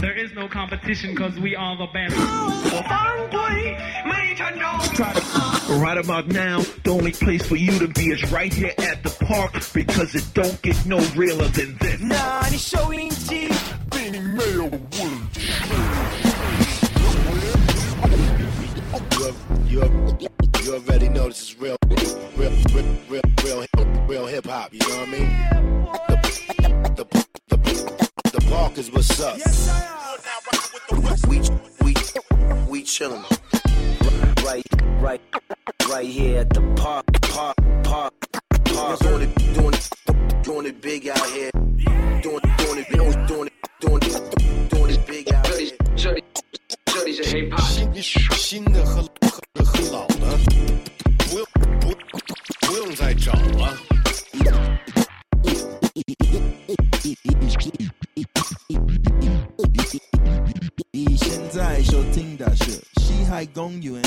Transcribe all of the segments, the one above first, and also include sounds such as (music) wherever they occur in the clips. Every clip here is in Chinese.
There is no competition because we are the best. Right about now, the only place for you to be is right here at the park because it don't get no realer than this. 난이 쇼인지 빈이 매우 You already know this is real, real, real, real, real, real hip hop. You know what I mean? Yonkers, what's up? Yes, I we, we, we chillin'. Right, right, right here at the park, park, park, park. Doing it, doing it, doing it big out here. Doing, doing it, doing it, doing it, doing it, doing it big out here. Şimdi, şimdi, şimdi hip hop. Şimdi, şimdi hıl, hıl, hıl, hıl. 收听的是西海公园。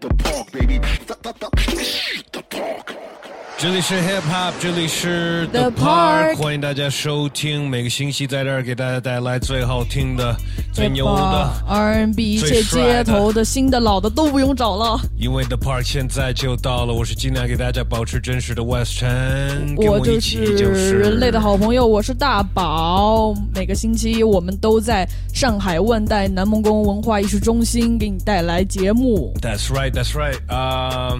The park, baby. The park. 这里是 Hip Hop，这里是 The Park 欢迎大家收听。每个星期在这儿给大家带来最好听的、最牛的。R&B，一切最街头的新的老的都不用找了。因为 The Park 现在就到了，我是尽量给大家保持真实的 West 陈，跟我就是人类的好朋友，我是大宝。每个星期我们都在上海万代南梦宫文化艺术中心给你带来节目。That's right, that's right. 啊、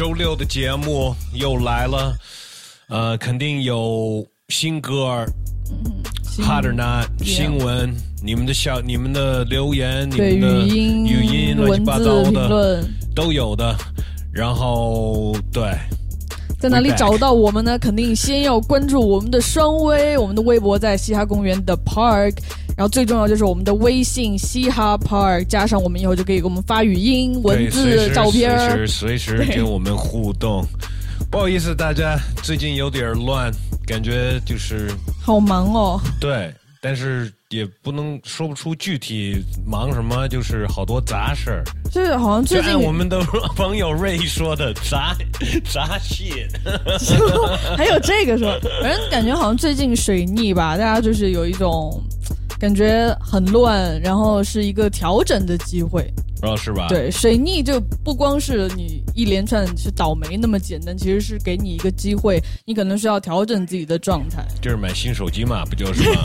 周六的节目又来了，呃，肯定有新歌儿新，Hot or not，Yeah 新闻，你们的小、你们的留言、你们的语音、语音乱七文字八糟评的论，都有的。然后对，在哪里找到我们呢？肯定先要关注我们的双微，我们的微博在嘻哈公园的 Park，然后最重要就是我们的微信嘻哈 Park，加上我们以后就可以给我们发语音、文字、照片随时随时对跟我们互动。不好意思，大家最近有点乱，感觉就是好忙哦。对，但是也不能说不出具体忙什么，就是好多杂事儿。就是好像最近我们的朋友瑞说的杂杂戏，(laughs) 还有这个说，反正感觉好像最近水逆吧，大家就是有一种感觉很乱，然后是一个调整的机会。哦是吧？，对，水逆就不光是你一连串是倒霉那么简单，其实是给你一个机会，你可能需要调整自己的状态。就是买新手机嘛，不就是吗？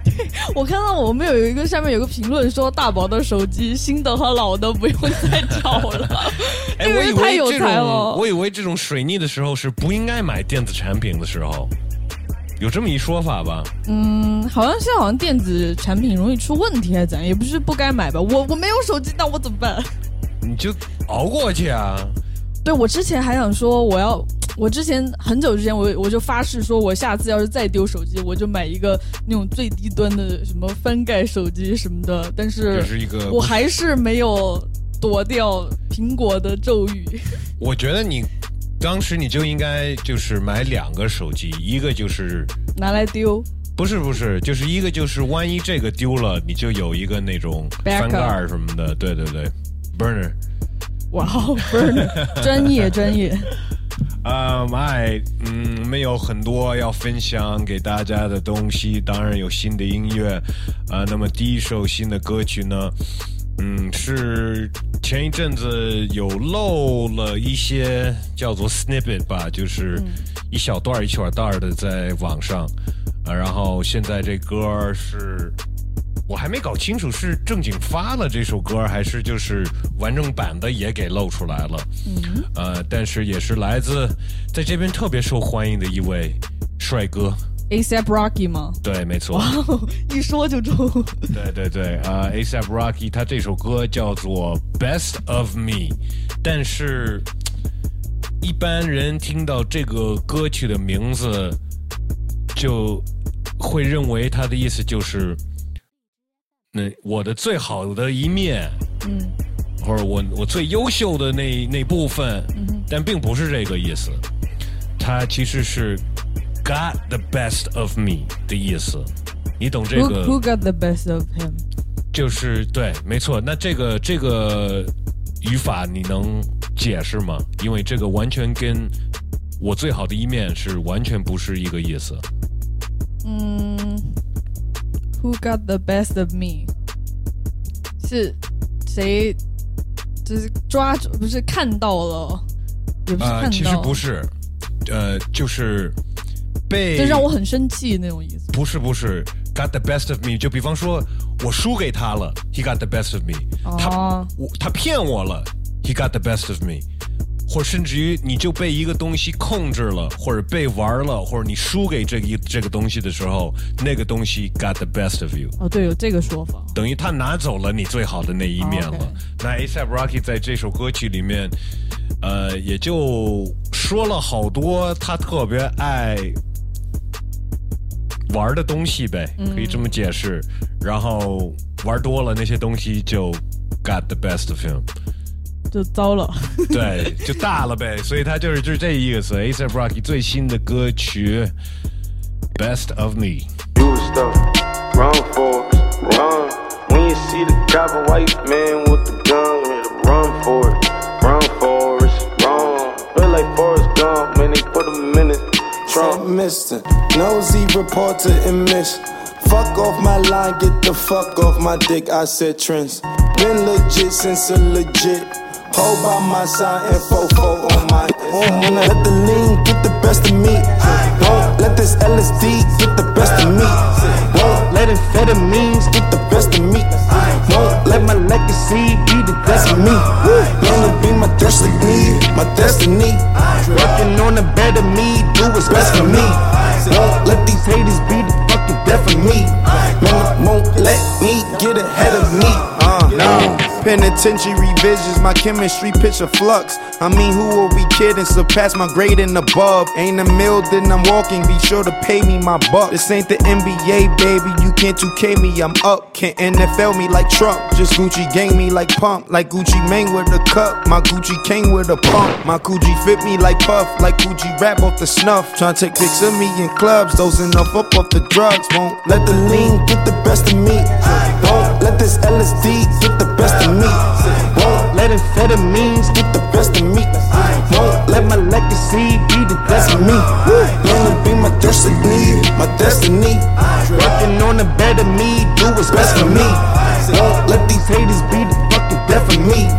(laughs) 我看到我们有一个下面有个评论说，大宝的手机新的和老的不用再找了，(laughs) 哎，我以人太有为这种，才了。我以为这种水逆的时候是不应该买电子产品的时候，有这么一说法吧？嗯，好像现在好像电子产品容易出问题还是怎样，也不是不该买吧。我我没有手机，那我怎么办？你就熬过去啊！对我之前还想说，我要，我之前很久之前我我就发誓说，我下次要是再丢手机，我就买一个那种最低端的什么翻盖手机什么的。但是这是一个，我还是没有躲掉苹果的咒语。(laughs) 我觉得你当时你就应该就是买两个手机，一个就是拿来丢，不是不是，就是一个就是万一这个丢了，你就有一个那种翻盖儿什么的，对对对，burner。哇哦，burner，专业 (laughs) 专业。(laughs) 啊，麦，嗯，没有很多要分享给大家的东西，当然有新的音乐，啊、那么第一首新的歌曲呢，嗯，是前一阵子有漏了一些叫做 snippet 吧，就是一小段一小段的在网上，啊，然后现在这歌儿是。我还没搞清楚是正经发了这首歌，还是就是完整版的也给露出来了。嗯，呃，但是也是来自在这边特别受欢迎的一位帅哥。ASAP Rocky 吗？对，没错，一说就中。对对对，啊、a s a p Rocky 他这首歌叫做《Best of Me》，但是一般人听到这个歌曲的名字，就会认为他的意思就是，那我的最好的一面，嗯。或者我我最优秀的那那部分，嗯但并不是这个意思，他其实是 got the best of me 的意思，你懂这，Who 个？Who got the best of him？就是对，没错。那这个这个语法你能解释吗？因为这个完全跟我最好的一面是完全不是一个意思。嗯，Who got the best of me？是谁？就是抓住，不是看到了，也不是看呃，到，其实不是，呃，就是被就让我很生气那种意思。不是不是 got the best of me，就比方说我输给他了，he got the best of me，、他哦我他骗我了，he got the best of me，或甚至于你就被一个东西控制了，或者被玩了，或者你输给这个这个东西的时候，那个东西 got the best of you。哦，对，有这个说法。等于他拿走了你最好的那一面了。那 A$AP Rocky 在这首歌曲里面，呃，也就说了好多他特别爱玩的东西呗，可以这么解释。然后玩多了那些东西就 got the best of him，就糟了。对，就大了呗。(laughs) 所以他就是就是这意思。A$AP Rocky 最新的歌曲 Best of Me。It. Trump Trump. Mister, nosy reporter and miss. Fuck off my line, get the fuck off my dick. I said trends. Been legit since a legit. Hold by my side and fofo on my. Oh, Won't let the lean get the best of me. Won't let this LSD get the best of me. Won't let amphetamines get the best of me. Won't let my legacy be the best of me. Gonna be my destiny, my destiny. Working on a better me, do what's best for me. Won't let these haters be the fucking death of me. Man, won't let me get ahead of me. Uh, nah. Penitentiary visions, my chemistry picture flux. I mean, who will be kidding? Surpass my grade and above. Ain't a mill, then I'm walking. Be sure to pay me my buck. This ain't the NBA, baby. You can't 2K me, I'm up. Can't NFL me like Trump. Just Gucci gang me like pump. Like Gucci Mane with a cup. My Gucci came with a pump. My Gucci fit me like puff. Like Gucci rap off the snuff. Tryna take pics of me in clubs. Dosing off up off the drugs. Won't let the lean get the best of me. Don't let this LSD get the best of me. Won't let amphetamines get the best of me. Won't let my legacy be the best of me. Gonna be my destiny, my destiny. Working on a better me, do what's best for me. Won't let these haters be the fucking death of me.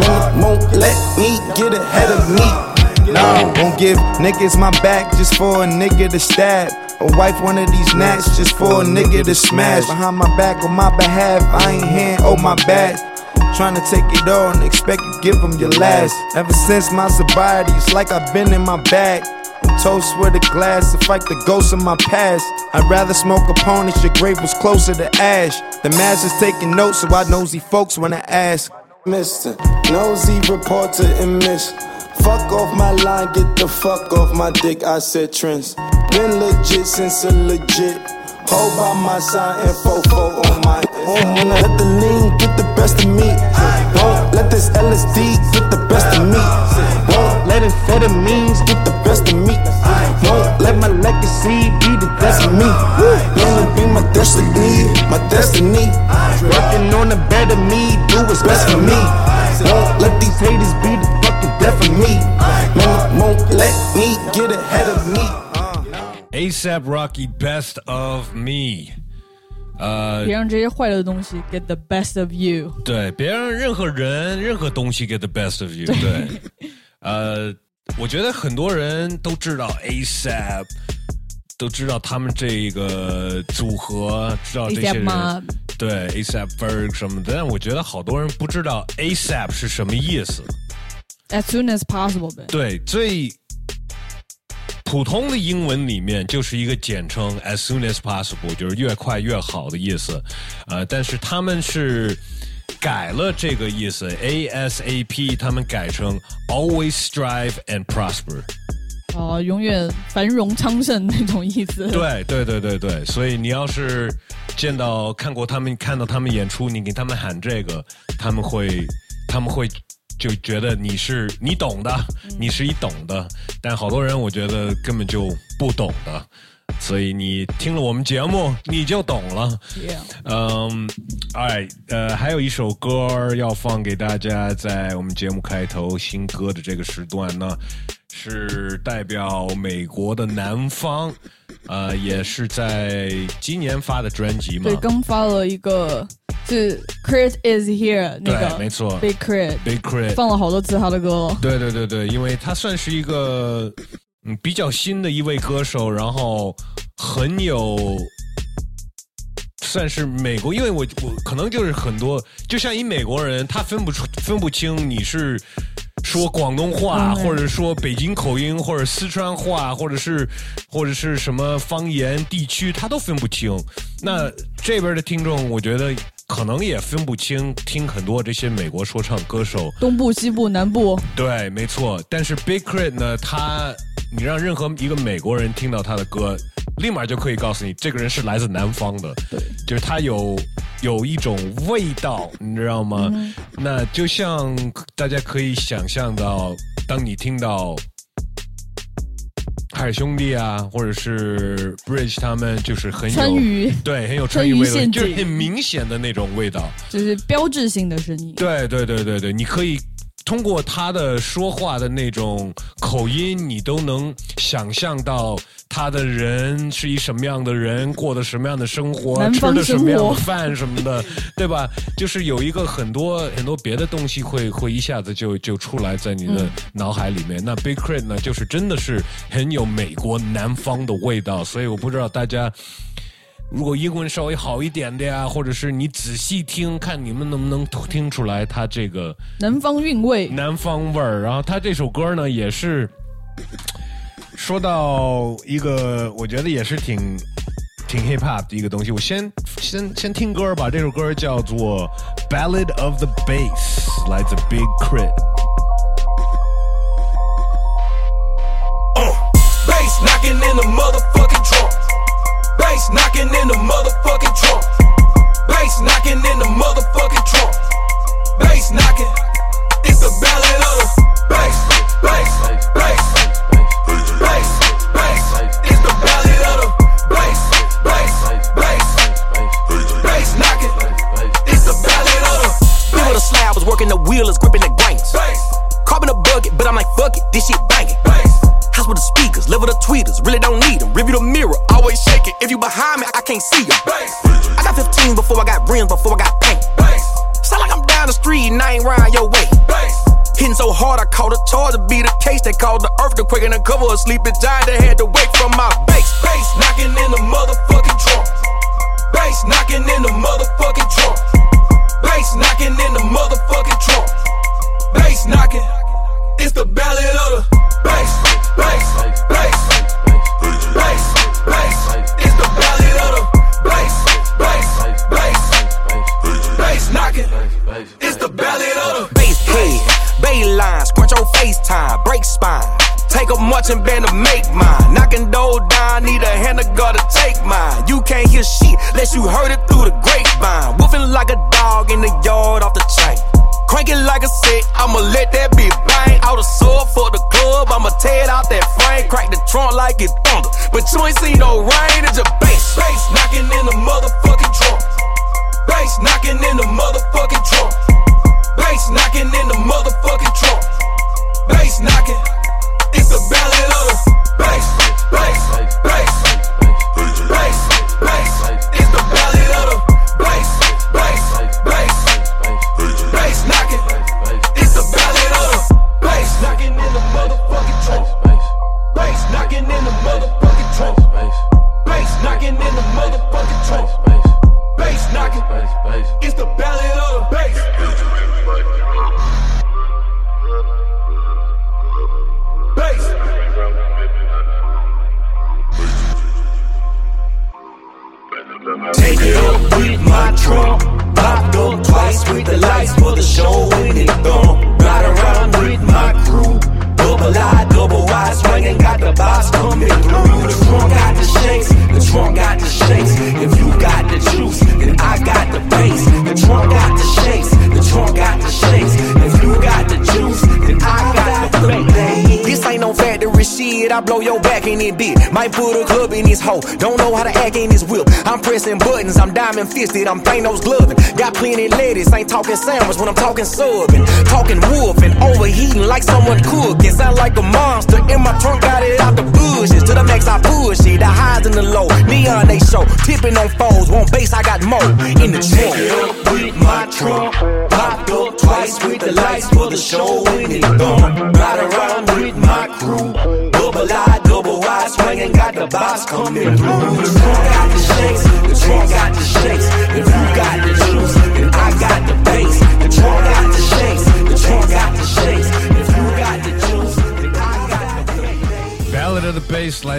Man, won't let me get ahead of me. Nah, won't give niggas my back just for a nigga to stab. A wife one of these gnats just for a nigga to smash. Behind my back on my behalf, I ain't hand, oh my bad. Trying to take it all and expect you give them your last. Ever since my sobriety, it's like I've been in my bag. I'm Toast with a glass to fight the ghosts of my past. I'd rather smoke opponents, your grave was closer to ash. The master's taking notes, so I nosy folks when I ask. Mister, nosy reporter and miss. Fuck off my line, get the fuck off my dick. I said trends. Been legit since a legit. Hold by my side and fofo on my. Won't let the lean get the best of me. Won't let this LSD get the best of me. Won't let amphetamines get the best of me. Won't let my legacy be the best of me. Gonna be my destiny, my destiny. Working on a better me, do what's best for me. Won't let these haters be the fucking death of me. Man, won't let me get ahead of me. A$AP Rocky Best of Me。呃，别让这些坏的东西 get the best of you。对，别让任何人、任何东西 get the best of you 对。呃，我觉得很多人都知道 A$AP，都知道他们这个组合，知道这些 A$AP 人。吗对 A$AP Ferg 什么的，但我觉得好多人不知道 A$AP 是什么意思。 As soon as possible 呗。对，最 普通的英文里面就是一个简称，as soon as possible，就是越快越好的意思。呃，但是他们是改了这个意思，ASAP，他们改成 always strive and prosper。哦、永远繁荣昌盛那种意思。对对对对对，所以你要是见到看过他们看到他们演出，你给他们喊这个，他们会他们会就觉得你是你懂的，你是一懂的，但好多人我觉得根本就不懂的，所以你听了我们节目，你就懂了。嗯，哎，呃，还有一首歌要放给大家，在我们节目开头新歌的这个时段呢，是代表美国的南方，呃，也是在今年发的专辑嘛对，。刚发了一个是 Crit is here 那个，没错 Big Crit Big Crit，放了好多次他的歌了。对对对对，因为他算是一个嗯比较新的一位歌手，然后很有。算是美国，因为我我可能就是很多，就像一美国人，他分不出分不清你是说广东话，嗯或者说北京口音，或者四川话，或者是或者是什么方言地区，他都分不清。那这边的听众，我觉得可能也分不清，听很多这些美国说唱歌手，东部、西部、南部，对，没错。但是 Big Crit 呢，他你让任何一个美国人听到他的歌，立马就可以告诉你，这个人是来自南方的。对，就是他有有一种味道，你知道吗？那就像大家可以想象到，当你听到。海兄弟啊，或者是 Bridge 他们就是很有川渝对，很有川渝味道，就是很明显的那种味道。就是标志性的声音。对对对对对，你可以通过他的说话的那种口音，你都能想象到他的人是一什么样的人，过的什么样的生活，吃的什么样的饭什么的，对吧？就是有一个很多很多别的东西会会一下子就就出来在你的脑海里面。那 Big Crit 呢，就是真的是很有美国南方的味道，所以我不知道大家。如果英文稍微好一点的呀，或者是你仔细听，看你们能不能听出来他这个南方韵味，南方味儿。然后他这首歌呢，也是说到一个，我觉得也是挺挺 hip hop 的一个东西。我先先先听歌吧，这首歌叫做《Ballad of the Bass》，来自 Big Crit。Bass knocking in the motherfucking trunk. Bass knocking in the motherfucking trunk. Bass knocking. It's the ballad of the bass, bass, bass, bass, bass. It's the ballad of the bass, bass, bass, bass knocking. It's the ballad of the Been with a slab, was working the wheel, is gripping the grains. Carbon a bucket, but I'm like, fuck it, this shit banging. Bass. With the speakers, level the tweeters, really don't need them. Review the mirror, always shake it. If you behind me, I can't see you. Bass, I got 15 before I got rims, before I got paint. bass, Sound like I'm down the street and I ain't round your way. bass, Hitting so hard, I caught a charge to be the case. They called the earthquake and a cover a sleeping giant that had to wake from my base. bass knocking in the motherfucking trunk. Bass knocking in the motherfucking trunk. Bass knocking in the motherfucking trunk. Bass knocking. It's the ballad of the bass, watching band to make mine. Knocking dough down, need a hand of God to take mine. You can't hear shit unless you heard it through the grapevine. Woofing like a dog in the yard off the chain. Crank it like a set, I'ma let that bitch bang. Out a sword for the club, I'ma tear out that frame. Crack the trunk like it thunder. But you ain't seen no rain, it's a bass. bass knocking in the motherfucking trunk. Bass knocking in the motherfucking trunk. Bass knocking in the fisted, I'm Thanos gloving. Got plenty lettuce, ain't talking sandwich when I'm talking subbing.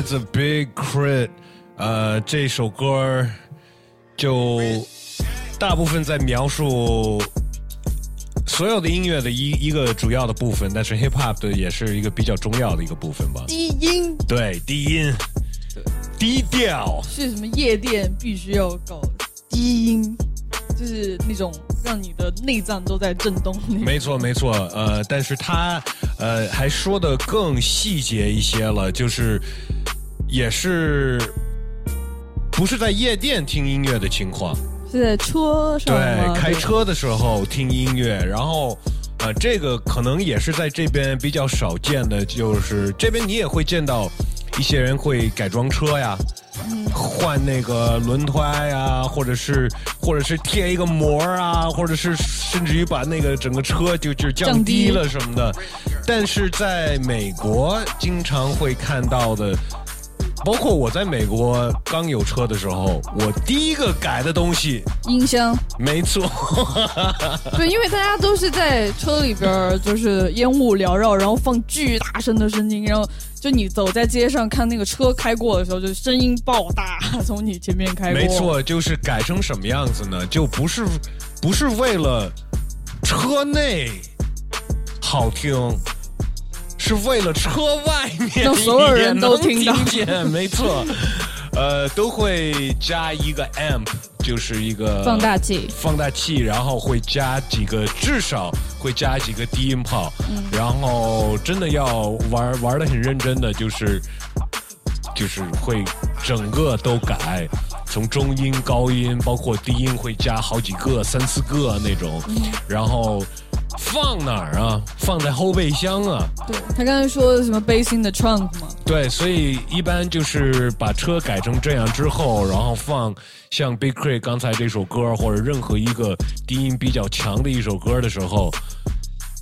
自 Big Crit，呃，这首歌就大部分在描述所有的音乐的一一个主要的部分，但是 hip hop 的也是一个比较重要的一个部分吧。低音。对，低音，低调，是什么夜店必须要搞低音，就是那种让你的内脏都在震动。没错没错，呃，但是他呃还说的更细节一些了，就是也是不是在夜店听音乐的情况。是在车上对，开车的时候听音乐，然后呃，这个可能也是在这边比较少见的，就是这边你也会见到一些人会改装车呀。换那个轮胎呀，或者是或者是贴一个膜啊，或者是甚至于把那个整个车就就降低了什么的。但是在美国经常会看到的，包括我在美国刚有车的时候，我第一个改的东西，音箱，没错，(laughs) 对，因为大家都是在车里边，就是烟雾缭绕，然后放巨大声的声音，然后就你走在街上看那个车开过的时候，就声音爆大，从你前面开过。没错，就是改成什么样子呢？就不是不是为了车内好听。是为了车外面让所有人都听到。听见，没错，(laughs) 呃，都会加一个 amp，就是一个放大器。放大器，然后会加几个，至少会加几个低音炮，嗯。然后真的要玩玩的很认真的，就是就是会整个都改，从中音、高音，包括低音会加好几个、三四个那种，然后放哪儿啊？放在后备箱啊。对他刚才说的什么 bass in the trunk 嘛，对，所以一般就是把车改成这样之后，然后放像 Big Crit 刚才这首歌，或者任何一个低音比较强的一首歌的时候，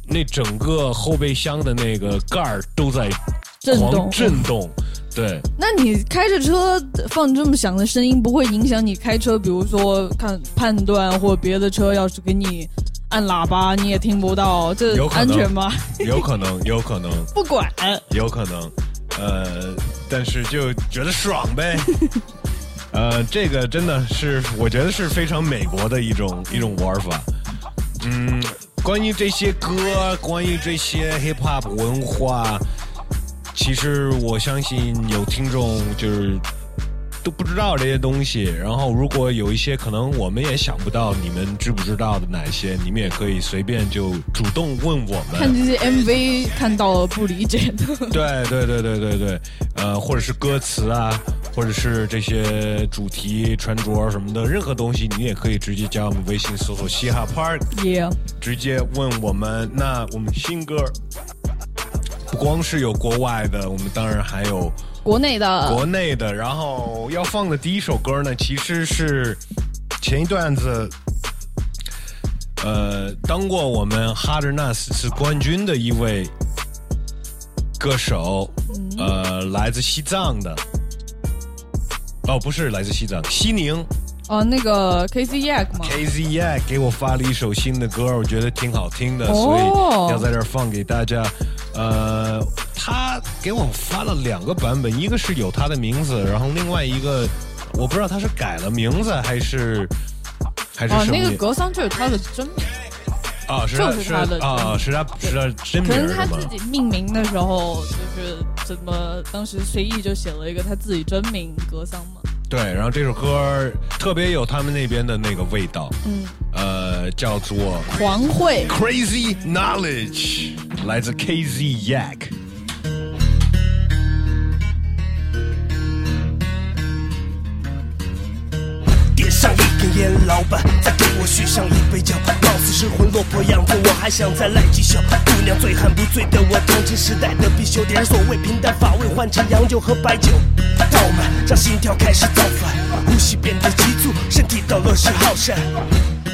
那整个后备箱的那个盖儿都在震动震动。对，那你开着车放这么响的声音，不会影响你开车？比如说看判断或者别的车要是给你按喇叭，你也听不到，这有安全吗？(laughs) 有可能，有可能，(laughs) 不管，有可能，呃，但是就觉得爽呗。(laughs) 呃，这个真的是，我觉得是非常美国的一种一种玩法。嗯，关于这些歌，关于这些 hip hop 文化，其实我相信有听众就是都不知道这些东西。然后，如果有一些可能我们也想不到，你们知不知道的哪些，你们也可以随便就主动问我们。看这些 MV 看到了不理解的，对对对对对对，呃，或者是歌词啊，或者是这些主题、穿着什么的，任何东西你也可以直接加我们微信搜索“嘻哈 Park”，也、直接问我们。那我们新歌不光是有国外的，我们当然还有国内的国内的。然后要放的第一首歌呢，其实是前一段子。呃，当过我们哈德纳斯次冠军的一位歌手，呃，来自西藏的，哦，不是来自西藏，西宁哦，那个 KZ Yak 吗，KZ Yak 给我发了一首新的歌，我觉得挺好听的，哦所以要在这儿放给大家。呃，他给我发了两个版本，一个是有他的名字，然后另外一个我不知道他是改了名字还是还是哦，什么那个格桑就是他的真名，啊，是就是是他的啊，是他是他真可名可能他自？己命名的时候就是怎么当时随意就写了一个他自己真名格桑嘛，对，然后这首歌特别有他们那边的那个味道，嗯，呃，叫做狂会 Crazy Knowledge，来自 KZ Yak。店老板再给我续上一杯酒，貌似失魂落魄样子，我还想再来几宿。姑娘醉汉不醉的我，同情时代的必修，点所谓平淡乏味，换成洋酒和白酒。倒满，让心跳开始造反，呼吸变得急促，身体到了时耗散。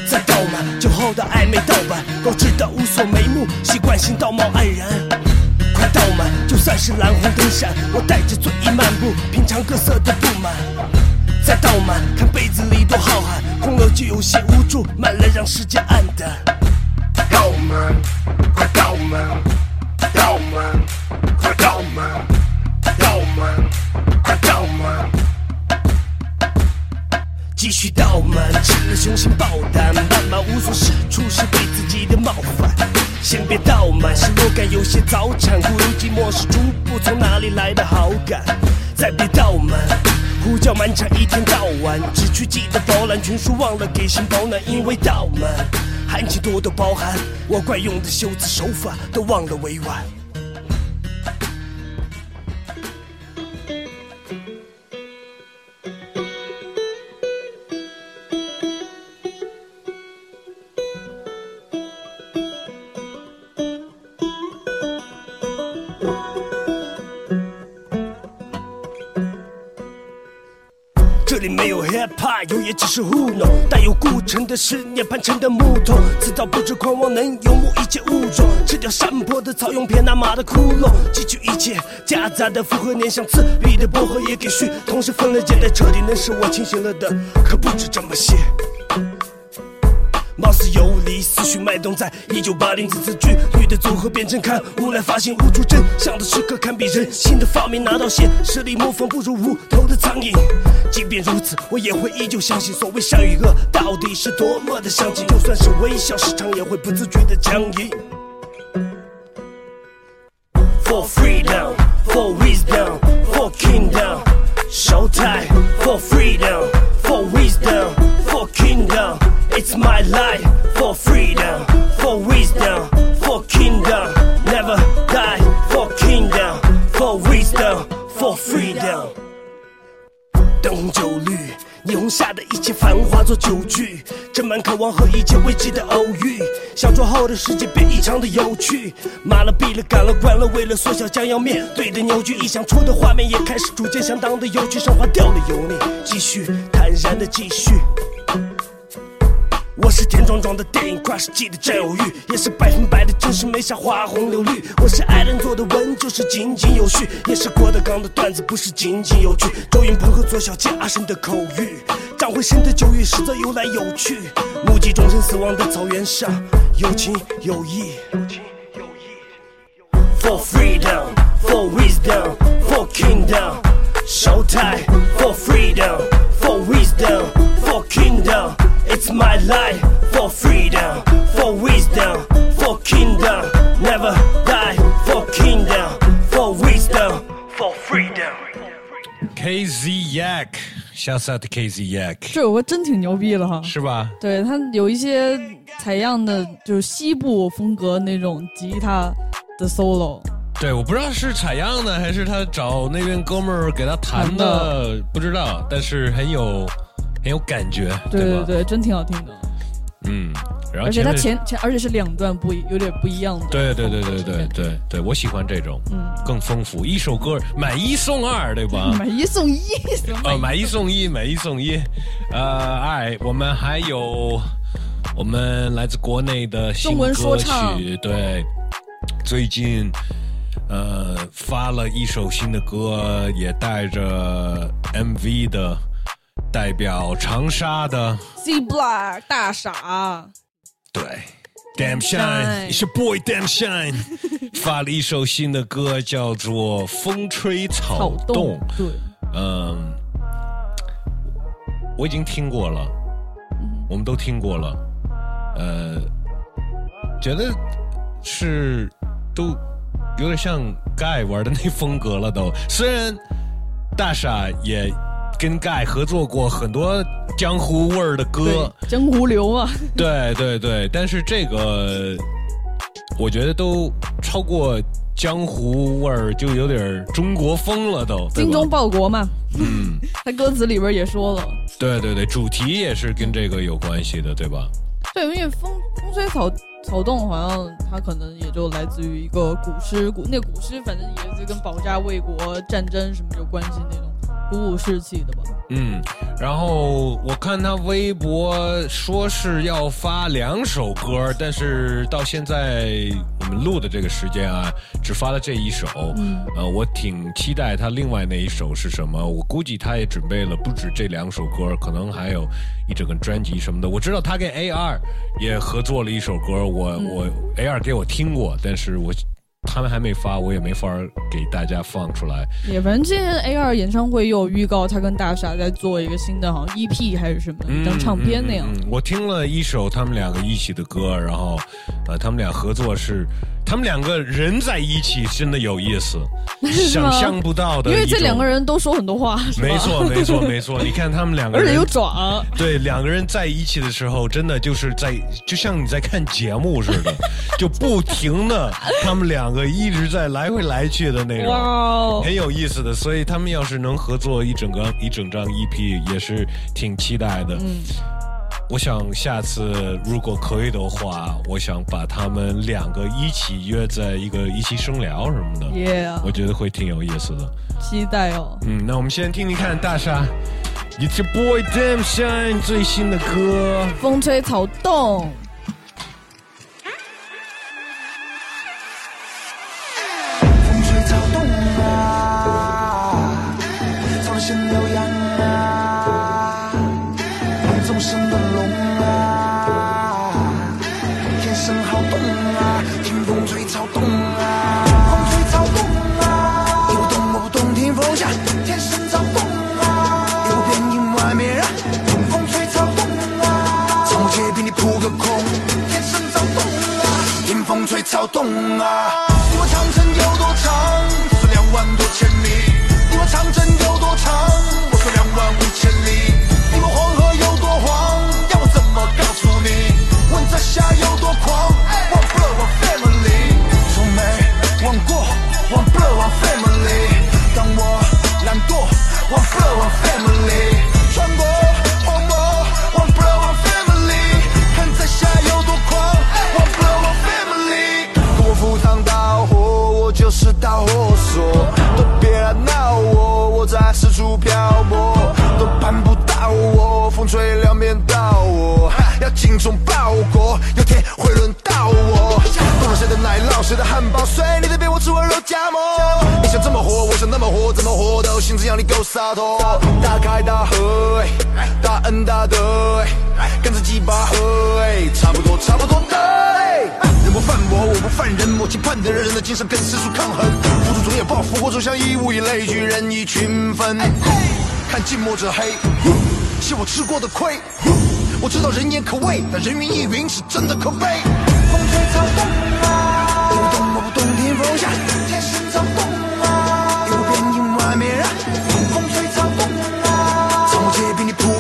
再倒满，酒后的暧昧盗版，高知的无所眉目，习惯性道貌岸然。快倒满，就算是蓝红灯闪，我带着醉意漫步，品尝各色的不满。再倒满，看杯子里多浩瀚，空了就有些无助，满了让世界暗淡。倒满，快倒满，倒满，快倒满，倒满，快倒满。继续倒满，吃了雄心豹胆，慢慢无所适处是对自己的冒犯。先别倒满，失落感有些早产，孤独寂寞是逐步从哪里来的好感？再别倒满，呼叫漫长一天到晚，只去记得饱览群书，忘了给心保暖，因为倒满，含情多多包涵，我惯用的修辞手法都忘了委婉。是糊弄，带有故城的思念盘成的木头，自造不知狂妄能游牧一切物种，吃掉山坡的草，用偏那马的窟窿，汲取一切夹杂的复合念想刺鼻的薄荷也给续，同时分了解带彻底能使我清醒了的，可不止这么些。貌似游离，思绪脉动在一九八零字字句律的组合变成刊物来发现无处真相的时刻，堪比人性的发明拿到现实里模仿不如无头的苍蝇。即便如此，我也会依旧相信所谓善与恶到底是多么的相近，就算是微笑，时常也会不自觉的僵硬。For freedom, for wisdom, for kingdom, showtime. For freedom, for wisdom, for kingdom. It's my life. For freedom, for wisdom, for kingdom. Never die. For kingdom, for wisdom, for freedom. 灯红酒绿，霓虹下的一切繁华做酒具，斟满渴望和一切未知的偶遇。小酌后的世界变异常的有趣，麻了、闭了、赶了、关了，为了缩小将要面对的扭曲，臆想出的画面也开始逐渐相当的有趣，升华掉了油腻，继续坦然的继续。我是田壮壮的电影 crush 记的占有欲，也是百分百的真实，没啥花红柳绿。我是爱人做的文，就是井井有序，也是郭德纲的段子，不是仅仅有趣。周云鹏和左小健阿生的口语，张惠生的酒语实则有来有去。目击众生死亡的草原上，有情有义。For freedom, for wisdom, for kingdom, showtime. For freedom, for wisdom, for kingdom. It's my life. For freedom, for wisdom, for kingdom. Never die. For kingdom, for wisdom, for freedom. KZ Yak，下次 to KZ Yak，这首歌真挺牛逼的哈，是吧？对，它有一些采样的，就是西部风格那种吉他的 solo。对，我不知道是采样的还是他找那边哥们儿给他弹的，不知道，但是很有很有感觉，对？对对，真挺好听的。嗯，然后而且它前前前，而且是两段不一，有点不一样的。对对对对对对对，我喜欢这种，嗯，更丰富。一首歌买一送二，对吧？(laughs) 买一送一，呃，买一送一，买一送一。呃，哎，我们还有我们来自国内的新中文说歌唱曲，对，最近呃发了一首新的歌，也带着 MV 的，代表长沙的，C Block 大傻，对。Damn Shine，是 Boy Damn Shine，(laughs) 发了一首新的歌，叫做《风吹草动》。，对，嗯，我已经听过了，我们都听过了，呃，觉得是都有点像盖玩的那风格了都。虽然大傻也跟盖合作过很多江湖味儿的歌，江湖流啊，(laughs) 对对对，但是这个我觉得都超过江湖味儿，就有点中国风了都。精忠报国嘛，嗯，(laughs) 他歌词里边也说了，对对对，主题也是跟这个有关系的，对吧？对，因为风风吹草草动，好像它可能也就来自于一个古诗，古那古诗反正也是跟保家卫国、战争什么有关系那种鼓舞士气的吧。嗯，然后我看他微博说是要发两首歌，但是到现在我们录的这个时间啊，只发了这一首。嗯，呃，我挺期待他另外那一首是什么。我估计他也准备了不止这两首歌，可能还有一整个专辑什么的。我知道他跟 A R 也合作了一首歌，我、我 A R 给我听过，但是我他们还没发，我也没法给大家放出来。也反正之前 A 二演唱会又有预告，他跟大傻在做一个新的，好像 EP 还是什么一张唱片那样。嗯嗯嗯我听了一首他们两个一起的歌，然后呃，他们俩合作是，他们两个人在一起真的有意思，想象不到的。因为这两个。人都说很多话，没错，没错，没错。你看他们两个人，(laughs) 而且有爪。对，两个人在一起的时候，真的就是在，就像你在看节目似的，就不停的，他们两个一直在来回来去的那种，很有意思的。所以他们要是能合作一整个一整张 EP，也是挺期待的。嗯，我想下次如果可以的话，我想把他们两个一起约在一个一起生聊什么的 Yeah 我觉得会挺有意思的。期待哦。嗯，那我们先听听看大沙，It's your boy Damn Shine 最新的歌。风吹草动，动啊，你想这么活，我想那么活，怎么活都行，只要你够洒脱。大开大合，大恩大德，哎跟着鸡巴合，哎差不多差不多的。哎人不犯我，我不犯人，我期盼的人人的精神跟世俗抗衡。付出总有报复，我走向义无以类聚，人以群分。看近墨者黑，是我吃过的亏。我知道人言可畏，但人云亦云是真的可悲。风吹草动啊，不懂我不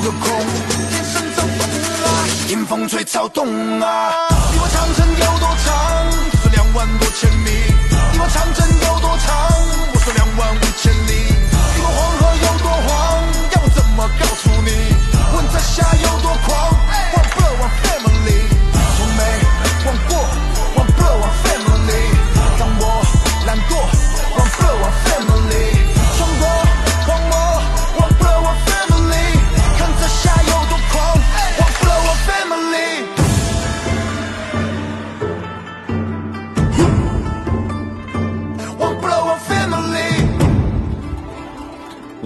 个空，天生就风啊，迎风吹草动啊。你问长城有多长？我说两万多千米。你问长城有多长？我说两万五千里。你问黄河有多黄？要我怎么告诉你？问这下有多狂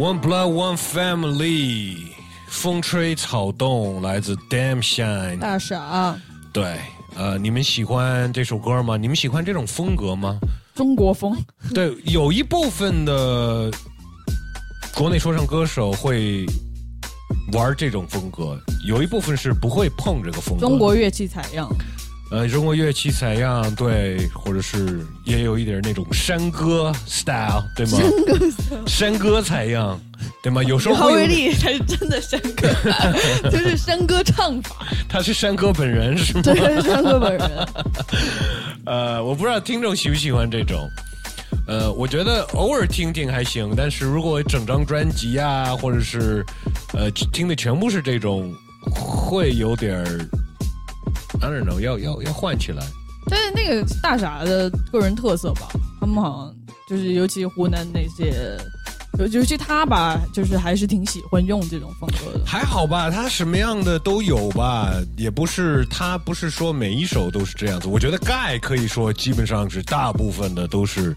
One Blood One Family，风吹草动，来自 Damn Shine。大傻，对，呃，你们喜欢这首歌吗？你们喜欢这种风格吗？中国风。对，有一部分的国内说唱歌手会玩这种风格，有一部分是不会碰这个风格。中国乐器采样，呃，中国乐器采样，对，或者是也有一点那种山歌 style，对吗？山歌山歌采样，对吗？(laughs) 有时候郝会有伟丽才是真的山歌，(laughs) 就是山歌唱法。他是山歌本人是吗？对，他是山歌本人。(laughs) 呃，我不知道听众喜不喜欢这种。呃，我觉得偶尔听听还行，但是如果整张专辑啊，或者是呃听的全部是这种，会有点儿 I don't know，要要要换起来。但是那个大傻的个人特色吧，他们好像就是尤其湖南那些，尤尤其他吧，就是还是挺喜欢用这种风格的。还好吧，他什么样的都有吧，也不是他不是说每一首都是这样子。我觉得盖可以说基本上是大部分的都是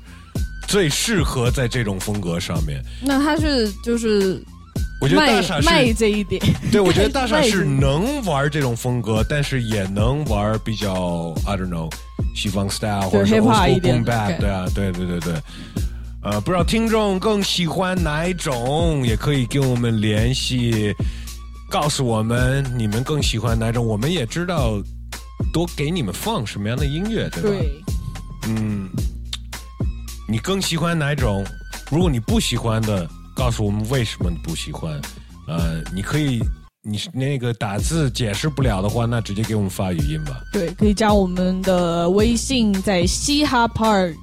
最适合在这种风格上面。那他是就是我觉得大傻是卖这一点，(laughs) 对，我觉得大傻是能玩这种风格，但是也能玩比较 I don't know 西方 style 或者是 hip old school 一点 boom 的 bap，，OK 对啊，对对对对。呃，不知道听众更喜欢哪一种，也可以跟我们联系，告诉我们你们更喜欢哪种，我们也知道多给你们放什么样的音乐，对吧？对，嗯，你更喜欢哪种？如果你不喜欢的，告诉我们为什么你不喜欢。呃，你可以，你是那个打字解释不了的话，那直接给我们发语音吧。对，可以加我们的微信，在嘻哈 Part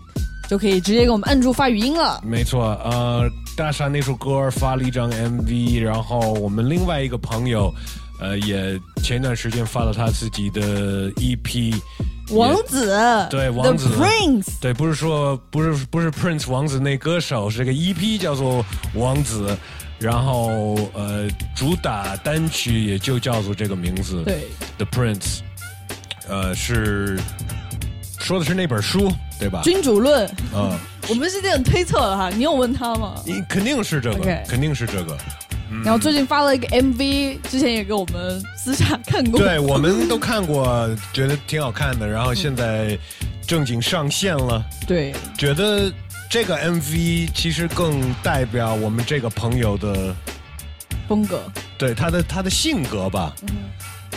就可以直接给我们按住发语音了。没错，呃，大傻那首歌发了一张 MV，然后我们另外一个朋友，呃，也前段时间发了他自己的 EP。王子，对王子 Prince，对，不是说不是不是 Prince 王子那歌手，是个 EP 叫做王子，然后呃，主打单曲也就叫做这个名字，对，The Prince，呃，是说的是那本书对吧？君主论，嗯，我们是这样推测的哈。你有问他吗？你肯定是这个肯定是这个。嗯然后最近发了一个 MV，之前也给我们私下看过。对，我们都看过，觉得挺好看的，然后现在正经上线了。对，觉得这个 MV 其实更代表我们这个朋友的风格，对他的他的性格吧。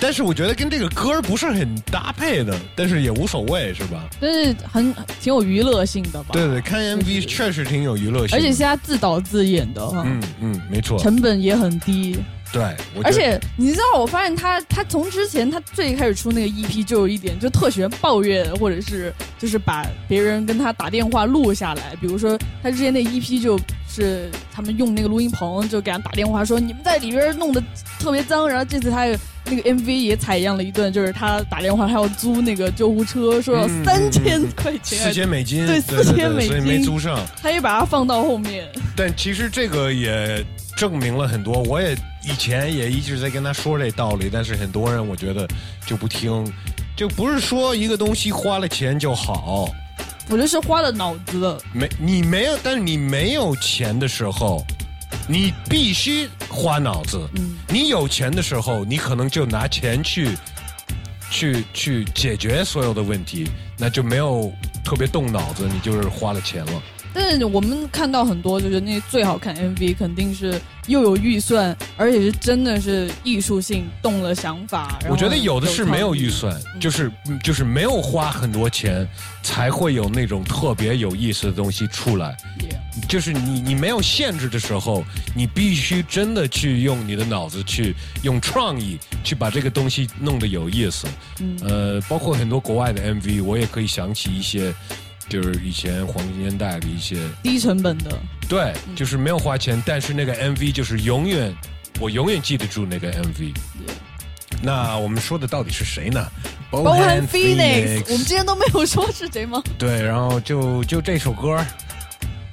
但是我觉得跟这个歌儿不是很搭配的，但是也无所谓，是吧？但是很挺有娱乐性的吧？对对，看 MV 确实挺有娱乐性的，而且是他自导自演的哈，嗯嗯，没错，成本也很低。对，我而且你知道，我发现他他从之前他最开始出那个 EP 就有一点，就特喜欢抱怨，或者是就是把别人跟他打电话录下来。比如说他之前那 EP 就是他们用那个录音棚，就给他打电话说你们在里边弄得特别脏。然后这次他有那个 MV 也采样了一段，就是他打电话他要租那个救护车，说要嗯三千块钱，四千美金，对，对四千美金所以，没租上。他也把它放到后面。但其实这个也证明了很多，我也以前也一直在跟他说这道理，但是很多人我觉得就不听，就不是说一个东西花了钱就好，我觉得是花了脑子的，没你没有，但是你没有钱的时候，你必须花脑子。嗯，你有钱的时候，你可能就拿钱去去去解决所有的问题，那就没有特别动脑子，你就是花了钱了。但是我们看到很多，就是那最好看 MV，肯定是又有预算，而且是真的是艺术性动了想法。我觉得有的是没有预算，就是嗯就是没有花很多钱，才会有那种特别有意思的东西出来。就是你你没有限制的时候，你必须真的去用你的脑子去用创意去把这个东西弄得有意思。嗯呃，包括很多国外的 MV，我也可以想起一些，就是以前黄金年代的一些，低成本的，对，就是没有花钱，但是那个 MV 就是永远，我永远记得住那个 MV。那我们说的到底是谁呢 Bohan Phoenix，我们之前都没有说是谁吗？(laughs) 对，然后就就这首歌《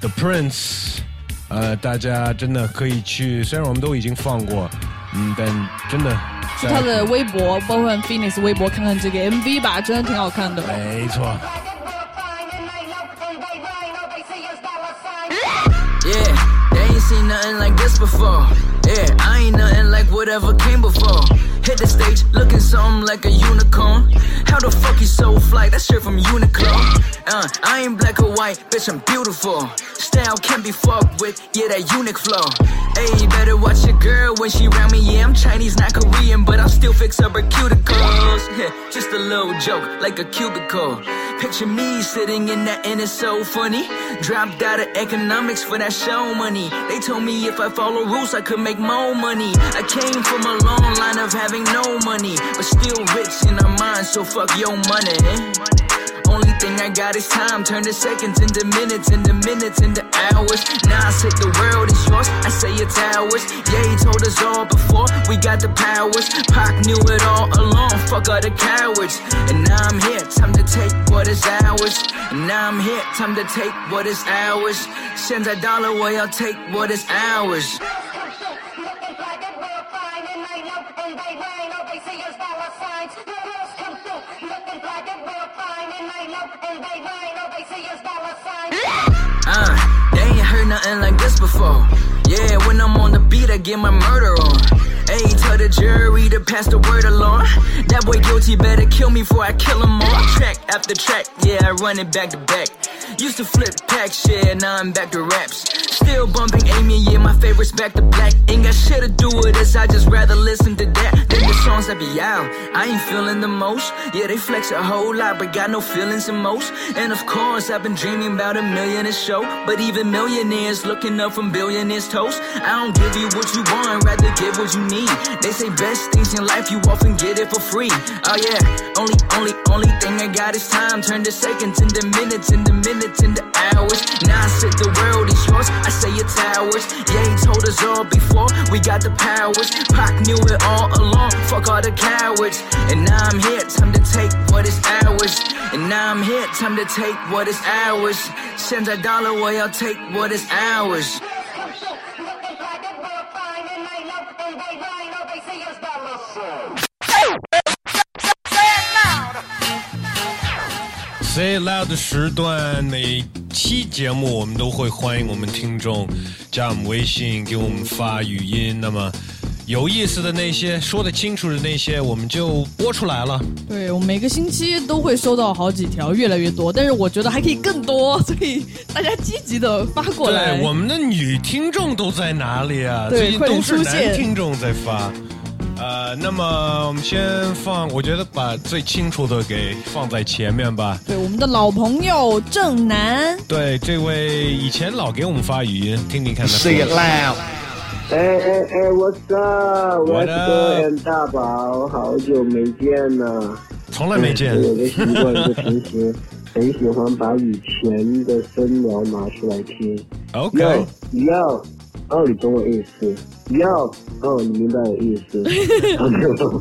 The Prince》，呃，大家真的可以去，虽然我们都已经放过，嗯，但真的去他的微博 a n Phoenix 微博看看这个 MV 吧，真的挺好看的。没错。Seen nothing like this before. Yeah, I ain't nothing like whatever came before. Hit the stage looking something like a unicorn. How the fuck you so fly? That shit from Uniqlo. Uh, I ain't black or white, bitch, I'm beautiful. Style can't be fucked with, yeah, that unique flow. Hey, better watch your girl when she round me. Yeah, I'm Chinese, not Korean, but I'll still fix up her cuticles. Yeah, (laughs) just a little joke, like a cubicle. Picture me sitting in that, and it's so funny. Dropped out of economics for that show money. They told me if I follow rules, I could make more money. I came from a long line of having ain't no money, but still rich in my mind. so fuck your money. Only thing I got is time. Turn the seconds into minutes, into minutes, into hours. Now I said the world is yours. I say it's ours. Yeah, he told us all before. We got the powers. Pac knew it all along. Fuck all the cowards. And now I'm here. Time to take what is ours. And now I'm here. Time to take what is ours. Send a dollar away. I'll take what is ours. Uh nothing like this before. Yeah, when I'm on the beat, I get my murder on. Hey, tell the jury to pass the word along. That boy guilty better kill me before I kill him all. Track after track, yeah, I run it back to back. Used to flip pack shit, now I'm back to raps. Still bumping Amy, yeah, my favorite's back to black. Ain't got shit to do with this, I just rather listen to that than the songs that be out. I ain't feeling the most. Yeah, they flex a whole lot, but got no feelings in most. And of course, I've been dreaming about a millionaire show. But even millionaires looking up from billionaires' toast. I don't give you what you want, rather give what you need. They say best things in life, you often get it for free. Oh yeah, only, only, only thing I got is time. Turn the seconds into minutes, into minutes, into hours. Now I said the world is yours, I say it's ours. Yeah, he told us all before, we got the powers. Pac knew it all along, fuck all the cowards. And now I'm here, time to take what is ours. And now I'm here, time to take what is ours. Send a dollar away, I'll take what is hours. Say Loud 的时段，每期节目我们都会欢迎我们听众加我们微信，给我们发语音。那么有意思的那些，说得清楚的那些，我们就播出来了。对我每个星期都会收到好几条，越来越多，但是我觉得还可以更多，所以大家积极的发过来。对，我们的女听众都在哪里啊？对最近都是男听众在发。呃，那么我们先放，我觉得把最清楚的给放在前面吧。对我们的老朋友郑楠，对，这位以前老给我们发语音，听听看他说。Say it loud. 哎哎哎，What's up？What 我 up？大宝，好久没见呢。从来没见我有个习惯，就平时很喜欢把以前的声聊拿出来听。OK。要，哦，你懂我意思。要，哦，你明白我意思。(laughs) 然后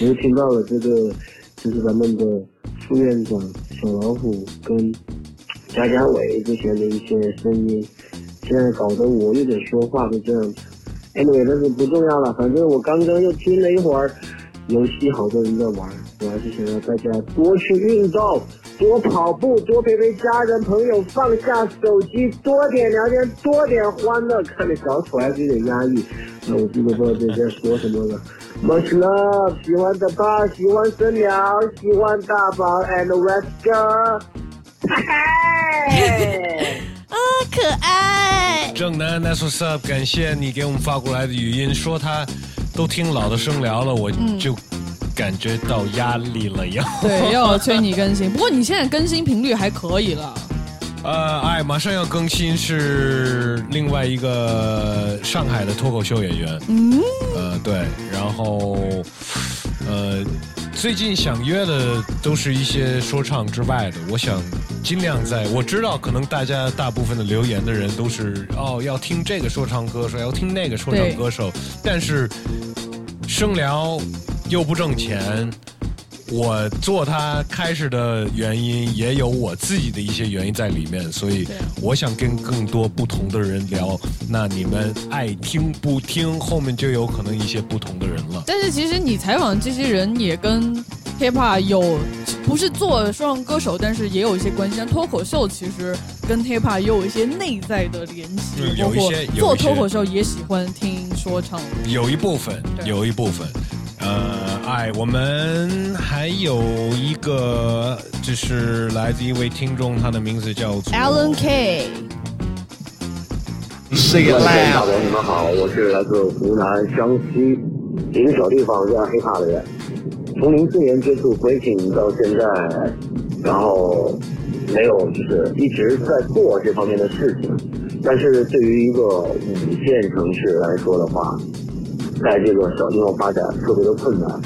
我就听到了这个，就是咱们的副院长小老虎跟贾家伟之前的一些声音，现在搞得我有点说话都这样子。Anyway，但是不重要了，反正我刚刚又听了一会儿游戏，好多人在玩，我还是想要大家多去运动，多跑步，多陪陪家人朋友，放下手机，多点聊天，多点欢乐。看着小丑还是有点压抑，那我真的不知道自己在说什么了。Much love，喜欢的吧，喜欢深聊，喜欢大宝，and let's go。啊，可爱。正南 That's what's up，感谢你给我们发过来的语音，说他都听老的声聊了，我嗯就感觉到压力了要。对，要催你更新。不过你现在更新频率还可以了。呃，哎，马上要更新是另外一个上海的脱口秀演员。嗯，呃，对，然后呃，最近想约的都是一些说唱之外的，我想尽量在。我知道可能大家大部分的留言的人都是哦要听这个说唱歌手，要听那个说唱歌手，但是声聊又不挣钱。我做它开始的原因也有我自己的一些原因在里面，所以我想跟更多不同的人聊。那你们爱听不听，后面就有可能一些不同的人了。但是其实你采访这些人也跟 hiphop 有，不是做说唱歌手，但是也有一些关系。像脱口秀其实跟 hiphop 也有一些内在的联系，嗯有一包括些有一些做脱口秀也喜欢听说唱。有一部分，有一部分。呃，哎，我们还有一个，就是来自一位听众，他的名字叫做 Alan 位大 loud. 朋友你们好，我是来自湖南湘西一个小地方热爱 hiphop 的人，从零四年接触 breaking 到现在，然后没有就是一直在做这方面的事情，但是对于一个五线城市来说的话，在这个小地方发展特别的困难，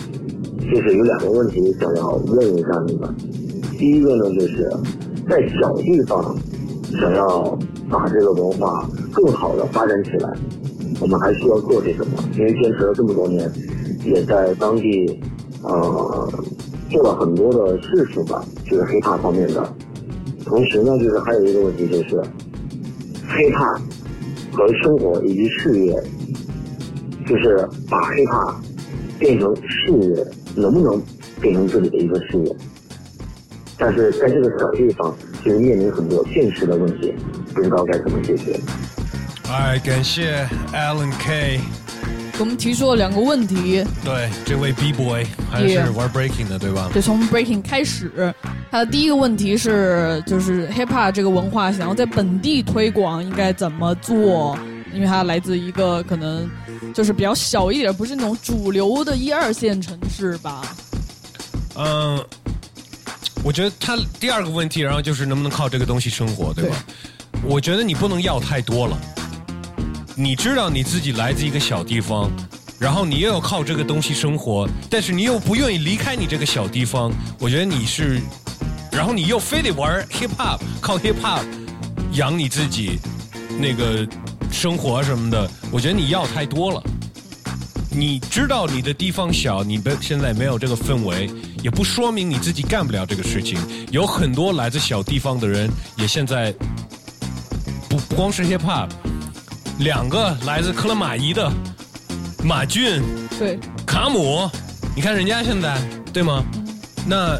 就是有两个问题想要问一下你们。第一个呢，就是在小地方想要把这个文化更好的发展起来，我们还需要做些什么？因为坚持了这么多年，也在当地呃做了很多的事情吧，就是黑怕方面的。同时呢，就是还有一个问题就是黑怕和生活以及事业，就是把 hiphop 变成事业，能不能变成自己的一个事业？但是在这个小地方，其实面临很多现实的问题，不知道该怎么解决。哎，感谢 Alan K，给我们提出了两个问题，对，这位 B boy 还是玩 breaking 的对吧？对从 breaking 开始，他的第一个问题是，就是 hip hop 这个文化想要在本地推广，应该怎么做？因为它来自一个可能就是比较小一点，不是那种主流的一二线城市吧。嗯，我觉得他第二个问题，然后就是能不能靠这个东西生活，对吧？我觉得你不能要太多了。你知道你自己来自一个小地方，然后你又要靠这个东西生活，但是你又不愿意离开你这个小地方，我觉得你是，然后你又非得玩 hip hop，靠 hip hop 养你自己那个生活什么的，我觉得你要太多了。你知道你的地方小，你的现在没有这个氛围，也不说明你自己干不了这个事情。有很多来自小地方的人，也现在不不光是 hip hop，两个来自克拉玛依的马俊、对，卡姆，你看人家现在对吗？那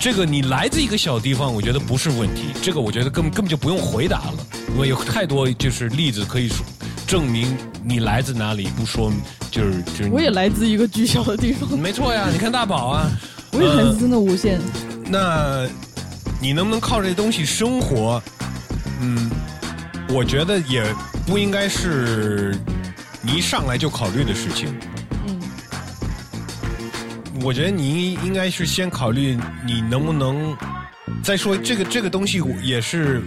这个你来自一个小地方，我觉得不是问题。这个我觉得根根本就不用回答了，因为有太多就是例子可以说证明你来自哪里，不说就是就是我也来自一个巨小的地方，没错呀，你看大宝啊，(laughs) 我也来自真的无限。那你能不能靠这东西生活？嗯，我觉得也不应该是你一上来就考虑的事情。嗯，我觉得你应该是先考虑你能不能。再说这个这个东西也是，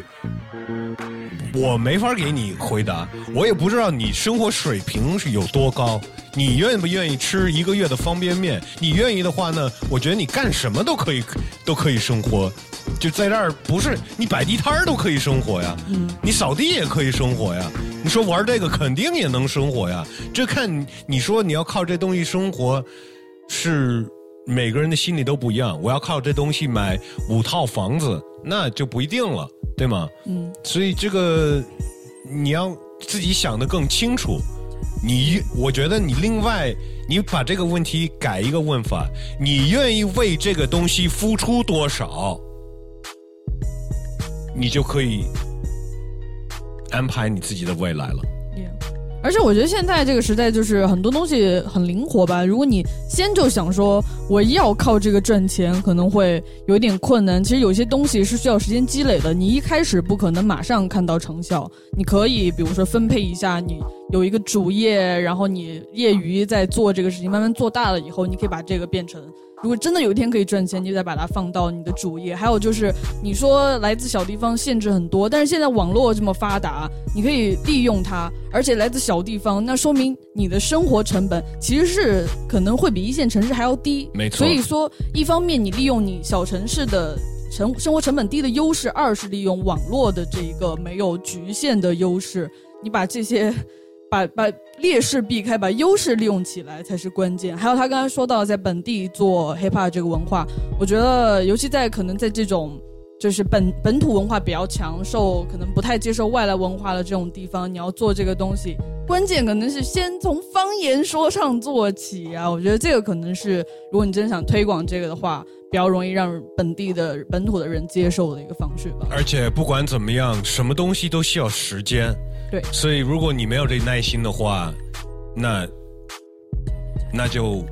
我没法给你回答，我也不知道你生活水平是有多高。你愿不愿意吃一个月的方便面？你愿意的话呢，我觉得你干什么都可以，(laughs) 都可以生活。就在这儿，不是你摆地摊都可以生活呀，你扫地也可以生活呀。你说玩这个肯定也能生活呀。这看你说你要靠这东西生活，是每个人的心里都不一样。我要靠这东西买五套房子，那就不一定了，对吗？嗯，所以这个你要自己想的更清楚。你，我觉得你另外，你把这个问题改一个问法：你愿意为这个东西付出多少，你就可以安排你自己的未来了。而且我觉得现在这个时代就是很多东西很灵活吧。如果你先就想说我要靠这个赚钱，可能会有一点困难。其实有些东西是需要时间积累的，你一开始不可能马上看到成效。你可以比如说分配一下，你有一个主业，然后你业余在做这个事情，慢慢做大了以后，你可以把这个变成。如果真的有一天可以赚钱，你就再把它放到你的主业。还有就是，你说来自小地方限制很多，但是现在网络这么发达，你可以利用它，而且来自小地方，那说明你的生活成本其实是可能会比一线城市还要低。没错所以说，一方面你利用你小城市的成生活成本低的优势，二是利用网络的这一个没有局限的优势，你把这些。把把劣势避开，把优势利用起来才是关键。还有他刚才说到在本地做 hiphop 这个文化，我觉得尤其在可能在这种就是本本土文化比较强、受可能不太接受外来文化的这种地方，你要做这个东西，关键可能是先从方言说唱做起啊。我觉得这个可能是如果你真想推广这个的话，比较容易让本地的本土的人接受的一个方式吧。而且不管怎么样，什么东西都需要时间。对，所以如果你没有这耐心的话，那那就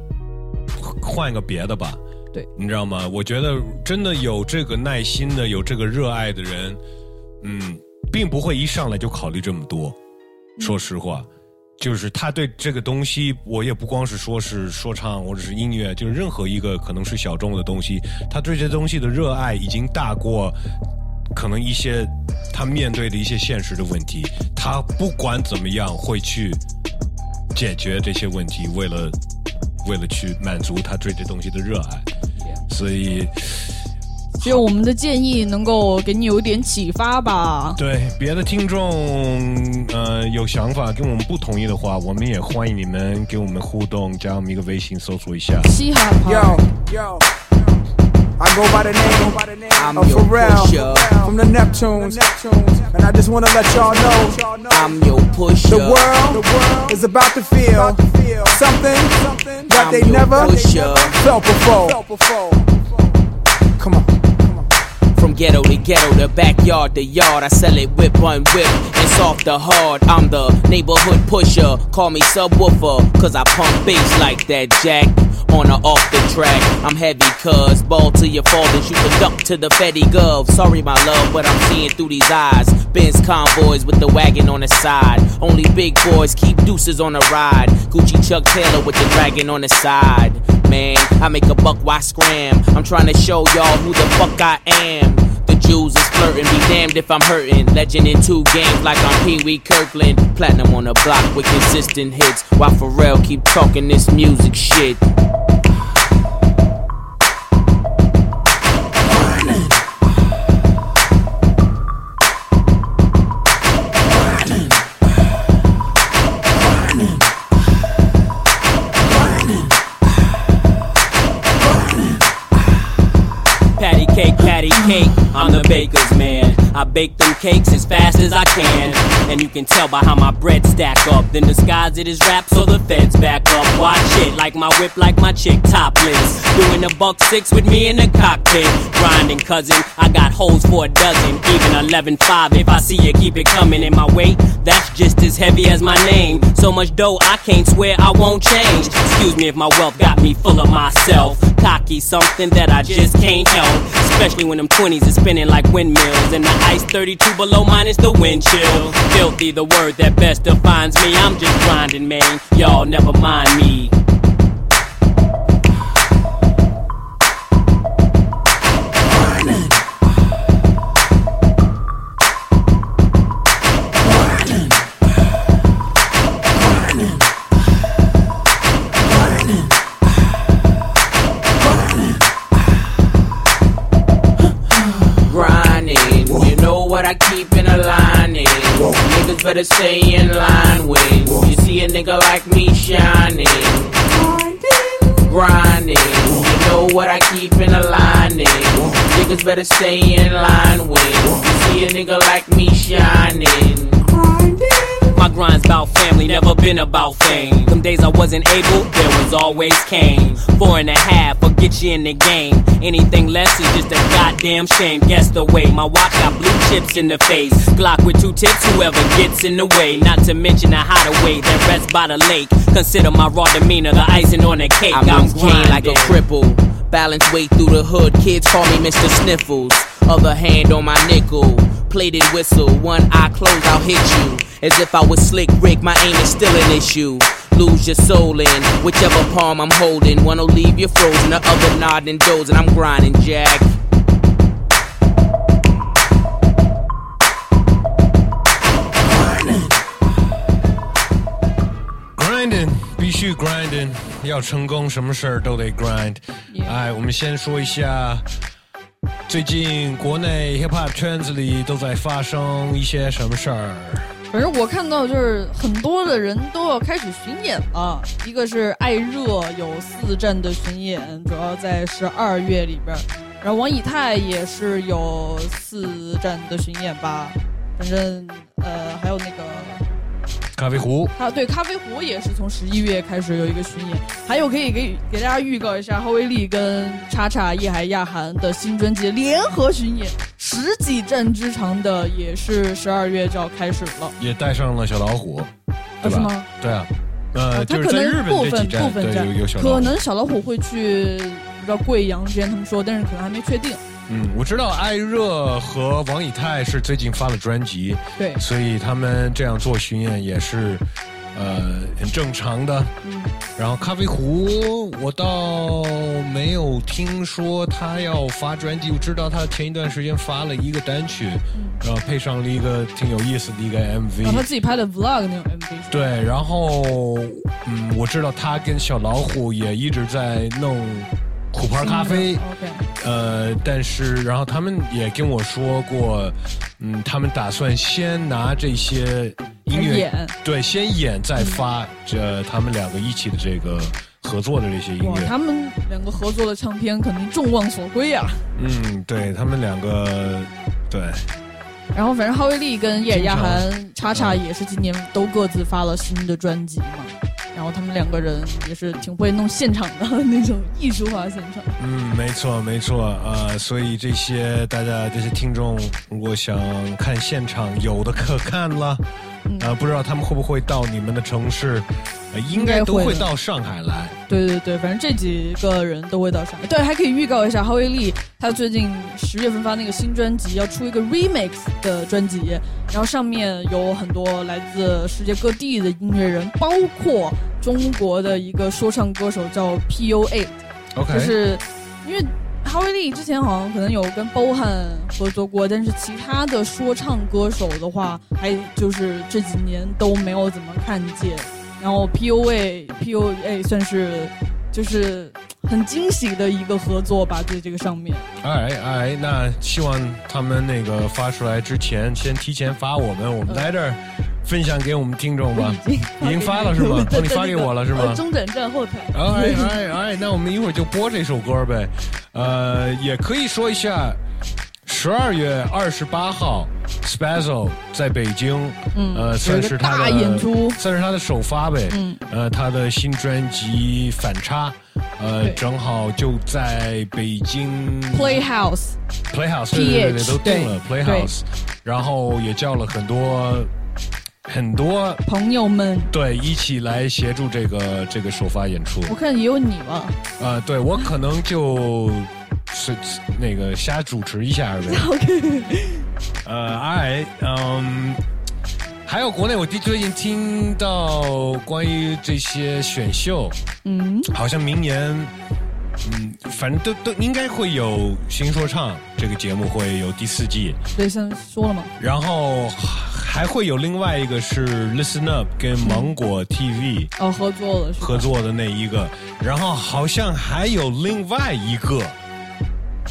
换个别的吧。对，你知道吗？我觉得真的有这个耐心的、有这个热爱的人，嗯，并不会一上来就考虑这么多。说实话，就是他对这个东西，我也不光是说是说唱或者是音乐，就是任何一个可能是小众的东西，他对这东西的热爱已经大过可能一些他面对的一些现实的问题。他不管怎么样会去解决这些问题，为了为了去满足他对这东西的热爱。所以希望我们的建议能够给你有一点启发吧。对，别的听众呃有想法跟我们不同意的话，我们也欢迎你们给我们互动，加我们一个微信搜索一下。嘻哈 Yo, yo. I go by the name I'm of Pharrell pusher. from the Neptunes. And I just want to let y'all know I'm your pusher. the world is about to feel something that I'm they never pusher. felt before. Come on. Ghetto to ghetto, the backyard to yard, I sell it whip on whip It's soft to hard. I'm the neighborhood pusher. Call me subwoofer, cause I pump bass like that jack. On or off the track, I'm heavy cuz ball to your and shoot the duck to the Fetty Gov. Sorry, my love, but I'm seeing through these eyes. Benz convoys with the wagon on the side. Only big boys keep deuces on the ride. Gucci Chuck Taylor with the dragon on the side. Man, I make a buck, why scram? I'm trying to show y'all who the fuck I am. The Jews is flirting, be damned if I'm hurting. Legend in two games like I'm Pee Wee Kirkland. Platinum on the block with consistent hits. While Pharrell keep talking this music shit. Cake, patty cake, I'm the baker's man. I bake them cakes as fast as I can. And you can tell by how my bread stack up. Then disguise it as rap so the feds back up. Watch it like my whip, like my chick topless. Doing a buck six with me in the cockpit. Grinding, cousin, I got holes for a dozen. Even 11 5 if I see you keep it coming in my way. That's just as heavy as my name. So much dough, I can't swear I won't change. Excuse me if my wealth got me full of myself. Cocky, something that I just can't help. Especially when them 20s is spinning like windmills. And the ice 32 below minus the wind chill. Filthy, the word that best defines me. I'm just grinding, man. Y'all never mind me. What I keep in a lining. Niggas better stay in line when you see a nigga like me shining. Grinding. You know what I keep in a lining. Niggas better stay in line when you see a nigga like me shining. My grind's about family, never been about fame. Them days I wasn't able, there was always Kane. Four and a half, will get you in the game. Anything less is just a goddamn shame. Guess the way my watch got blue chips in the face. Glock with two tips, whoever gets in the way. Not to mention a hideaway that rests by the lake. Consider my raw demeanor the icing on the cake. I'm cane like a cripple. Balance way through the hood. Kids call me Mr. Sniffles Other hand on my nickel. Plated whistle. One eye closed, I'll hit you. As if I was slick Rick, my aim is still an issue. Lose your soul in whichever palm I'm holding. One will leave you frozen, the other nodding dozing. I'm grinding, Jack. Grinding 必须 grinding，要成功什么事儿都得 grind。哎，我们先说一下， 最近国内 hip hop 圈子里都在发生一些什么事儿。反正我看到就是很多的人都要开始巡演了，一个是艾热有四站的巡演，主要在十二月里边儿，然后王以太也是有四站的巡演吧，反正呃还有那个咖啡壶，啊，对，咖啡壶也是从十一月开始有一个巡演，还有可以给给大家预告一下，浩威利跟叉叉叶海亚涵的新专辑联合巡演，十几站之长的，也是十二月就要开始了。也带上了小老虎，对吧？是吗？对啊，呃，他就是可能在日本部分部分站有有小老虎可能小老虎会去，不知道贵阳之前他们说，但是可能还没确定。嗯，我知道艾热和王以太是最近发了专辑，对所以他们这样做巡演也是呃很正常的。嗯，然后咖啡壶，我倒没有听说他要发专辑，我知道他前一段时间发了一个单曲，然后配上了一个挺有意思的一个 MV。然后他自己拍的 vlog 那种 MV 对，然后嗯，我知道他跟小老虎也一直在弄虎牌咖啡。呃，但是然后他们也跟我说过，嗯，他们打算先拿这些音乐演对，先演再发这他们两个一起的这个合作的这些音哇，乐。他们两个合作的唱片肯定众望所归啊。嗯，对他们两个，对，然后反正哈维利跟叶尔亚涵叉叉也是今年都各自发了新的专辑嘛。然后他们两个人也是挺会弄现场的那种艺术化现场。嗯，没错没错，呃，所以这些大家这些听众如果想看现场，有的可看了，嗯呃，不知道他们会不会到你们的城市，呃、应该都会到上海来。对对对，反正这几个人都会到上海。对，还可以预告一下，哈维利他最近十月份发那个新专辑，要出一个 remix 的专辑，然后上面有很多来自世界各地的音乐人，包括中国的一个说唱歌手叫 P.O.A，OK 就是因为。哈维利之前好像可能有跟 Bohan 合作过，但是其他的说唱歌手的话，还就是这几年都没有怎么看见。然后 Pua Pua 算是就是很惊喜的一个合作吧，在这个上面。哎哎，那希望他们那个发出来之前，先提前发我们，我们在这儿分享给我们听众吧。(laughs) 已经发了是吗？哦，你发给我了是吗呃？中转站后台。哎哎哎，那我们一会儿就播这首歌呗。呃，也可以说一下，十二月二十八号，Spazzo 在北京，嗯呃，算是他的演出算是他的首发呗。嗯，呃，他的新专辑《反差》，呃，正好就在北京 Playhouse Playhouse，对对对对，都定了 Playhouse，然后也叫了很多很多朋友们，对一起来协助这个这个首发演出。我看也有你吧。呃，对我可能就是那个瞎主持一下呗。(laughs) OK，呃，哎，嗯，还有国内我最最近听到关于这些选秀，嗯，好像明年，嗯，反正都都应该会有新说唱这个节目会有第四季，对，像说了吗，然后还会有另外一个是 Listen Up 跟芒果 TV 哦，合作了合作的那一个，然后好像还有另外一个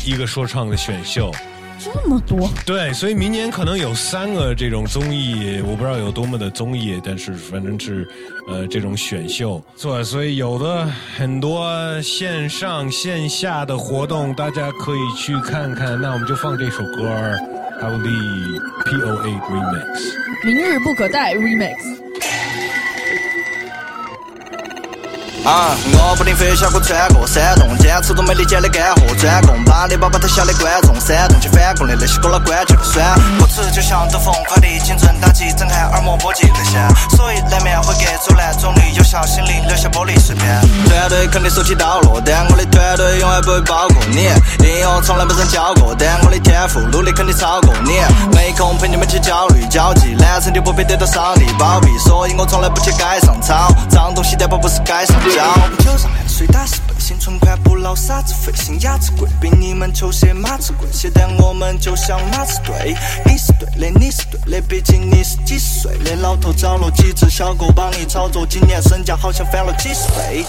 一个说唱的选秀。这么多，对，所以明年可能有三个这种综艺，我不知道有多么的综艺，但是反正是呃这种选秀，所所以有的很多线上线下的活动，大家可以去看看。那我们就放这首歌儿，还有 The P.O.A. Remix。明日不可待 Remix。啊，我不停飞小过穿过山洞，坚持着没理解的干货，专攻把你把把他小的观众，煽动起反攻的那些歌老关键的酸。歌词就像兜风，快递精准打击，震撼耳膜波及内线，所以难免会给走烂总理有效心灵留下玻璃碎片。团队肯定手起刀落，但我的团队永远不会包过你。音乐从来没人教过，但我的天赋努力肯定超过你。没空陪你们去焦虑交际，男生就不配得到上帝保庇，所以我从来不去街上吵，脏东西但不不是街上交。酒上汗水打湿背心，存款不捞傻子费心，牙齿贵比你们球鞋马子贵些，但我们就像马子队。你是对的，你是对的，毕竟你是几十岁的老头，找了几只小狗帮你操作，今年身价好像翻了几十倍。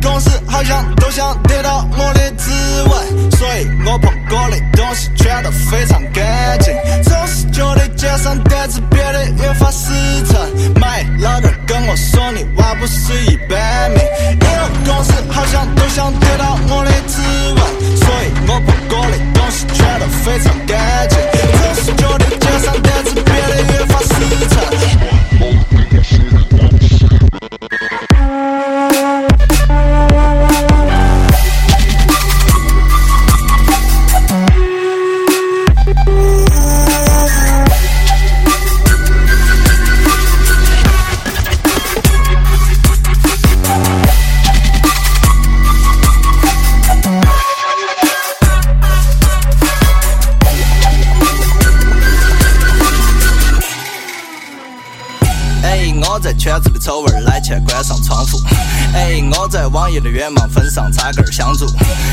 公司好像都想得到我的指纹，所以我碰过的东西全都非常干净。总是觉得街上单子变得越发实诚，买老弟跟我说你娃不是一般命。以后公司好像都想得到我的指纹，所以我碰过的东西全都非常干净。总是觉得街上单子变得越发实诚。哎，我在圈子里丑味儿，来钱关上窗户。哎，我在网易的远望分上插根儿香烛。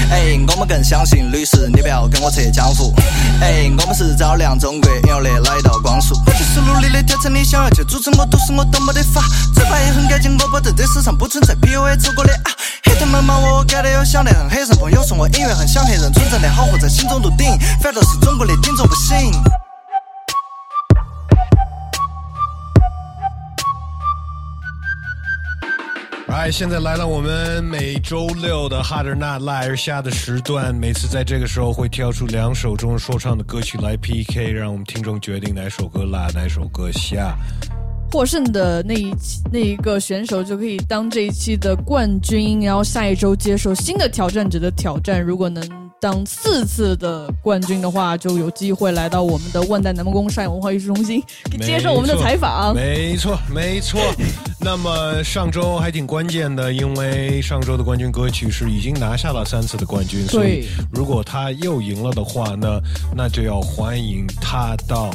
哎，我们更相信律师，你不要跟我扯江湖。哎，我们是照亮中国原来的那一道光束。我就是努力的挑战你想要去阻止我，都是我都没得法。嘴巴也很干净，我保证这世上不存在比我走过的啊。黑他们骂我，我干的有想的很。黑人朋友说我音乐很像黑人存在的好货，在心中都顶，反正是中国的顶着不行。哎，现在来到我们每周六的 Harder Not Live 下的时段，每次在这个时候会挑出两首中文说唱的歌曲来 PK，让我们听众决定哪首歌辣，哪首歌下。获胜的那一那一个选手就可以当这一期的冠军，然后下一周接受新的挑战者的挑战。如果能当四次的冠军的话，就有机会来到我们的万代南梦宫上海文化艺术中心接受我们的采访。没错，没错。那么上周还挺关键的，因为上周的冠军歌曲是已经拿下了三次的冠军，所以如果他又赢了的话呢，那就要欢迎他到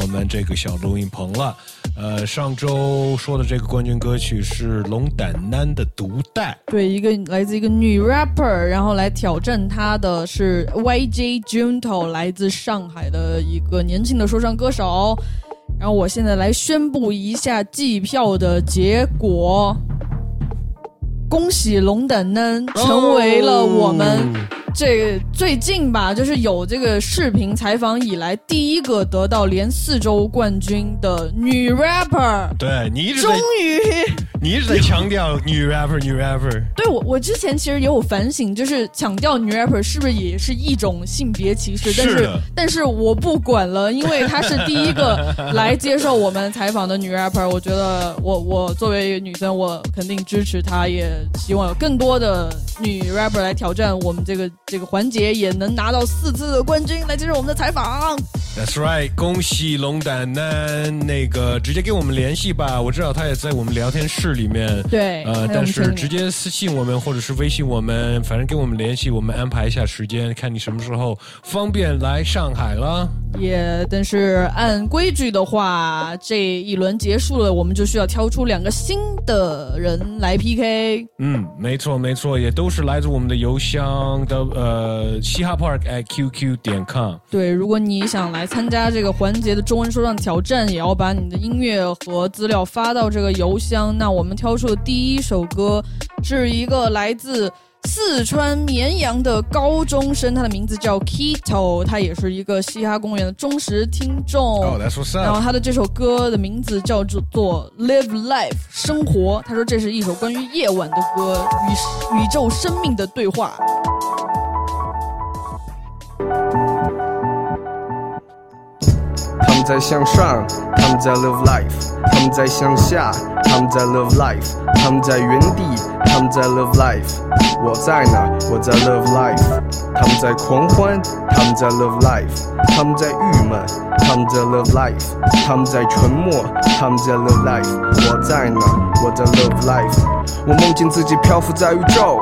我们这个小录音棚了。呃，上周说的这个冠军歌曲是龙胆男的《独带》，对，一个来自一个女 rapper，然后来挑战她的是 YJ Junto，来自上海的一个年轻的说唱歌手。然后我现在来宣布一下计票的结果，恭喜龙胆男成为了我们。这最近吧，就是有这个视频采访以来第一个得到连四周冠军的女 rapper。对你一直终于，你一直在强调女 rapper，女 rapper。对我，我之前其实也有反省，就是强调女 rapper 是不是也是一种性别歧视？但是，但是我不管了，因为她是第一个来接受我们采访的女 rapper。我觉得，我我作为女生，我肯定支持她，也希望有更多的女 rapper 来挑战我们这个。这个环节也能拿到四次的冠军，来接受我们的采访。That's right，恭喜龙胆丹，那个直接跟我们联系吧。我知道他也在我们聊天室里面。对，呃，但是直接私信我们或者是微信我们，反正跟我们联系，我们安排一下时间，看你什么时候方便来上海了。也，但是按规矩的话，这一轮结束了，我们就需要挑出两个新的人来 PK。嗯，没错没错，也都是来自我们的邮箱的。呃，嘻哈 park at qq 点 com。对，如果你想来参加这个环节的中文说唱挑战，也要把你的音乐和资料发到这个邮箱。那我们挑出的第一首歌是一个来自四川绵阳的高中生，他的名字叫 Kito，他也是一个嘻哈公园的忠实听众。哦，That's what's up。然后他的这首歌的名字叫做做 Live Life 生活。他说这是一首关于夜晚的歌，与宇宙生命的对话。他们在向上，他们在 live life；他们在向下，他们在 live life；他们在原地，他们在 live life。我在哪？我在 live life。他们在狂欢，他们在 live life；他们在郁闷，他们在 live life；他们在沉默，他们在 live life。我在哪？我在 live life。我梦见自己漂浮在宇宙。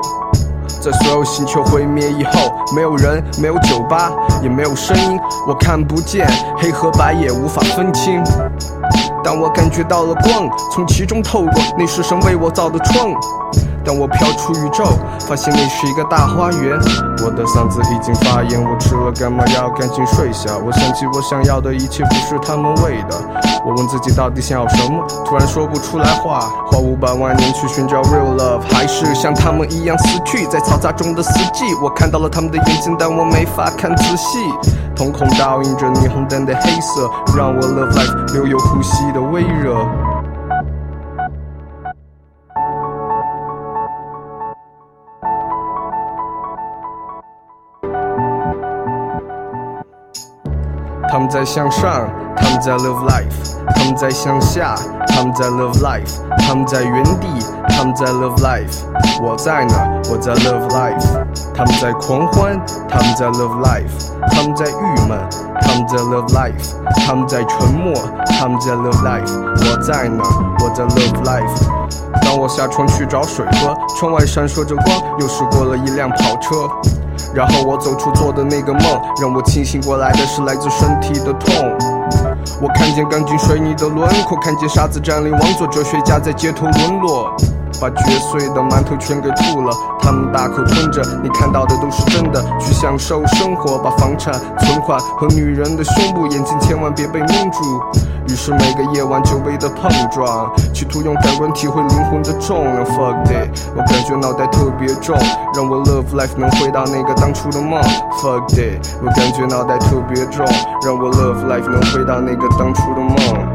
在所有星球毁灭以后，没有人，没有酒吧，也没有声音，我看不见黑和白，也无法分清。但我感觉到了光，从其中透过，那是神为我造的窗。当我飘出宇宙，发现那是一个大花园。我的嗓子已经发炎，我吃了干嘛药？赶紧睡下。我想起我想要的一切不是他们喂的。我问自己到底想要什么，突然说不出来话。花五百万年去寻找 real love，还是像他们一样死去在嘈杂中的四季？我看到了他们的眼睛，但我没法看仔细。瞳孔倒映着霓虹灯的黑色，让我 love life 留有呼吸的微热。在向上，他们在 live life；他们在向下，他们在 live life；他们在原地，他们在 live life。我在哪？我在 live life。他们在狂欢，他们在 live life；他们在郁闷，他们在 live life；他们在沉默，他们在 live life。我在哪？我在 live life。当我下床去找水喝，窗外闪烁着光，又驶过了一辆跑车。然后我走出做的那个梦，让我清醒过来的是来自身体的痛。我看见钢筋水泥的轮廓，看见沙子占领王座，哲学家在街头沦落。把嚼碎的馒头全给吐了。他们大口吞着，你看到的都是真的。去享受生活，把房产、存款和女人的胸部，眼睛千万别被蒙住。于是每个夜晚久违的碰撞，企图用感官体会灵魂的重量。Fuck it，我感觉脑袋特别重，让我 love life 能回到那个当初的梦。Fuck it，我感觉脑袋特别重，让我 love life 能回到那个当初的梦。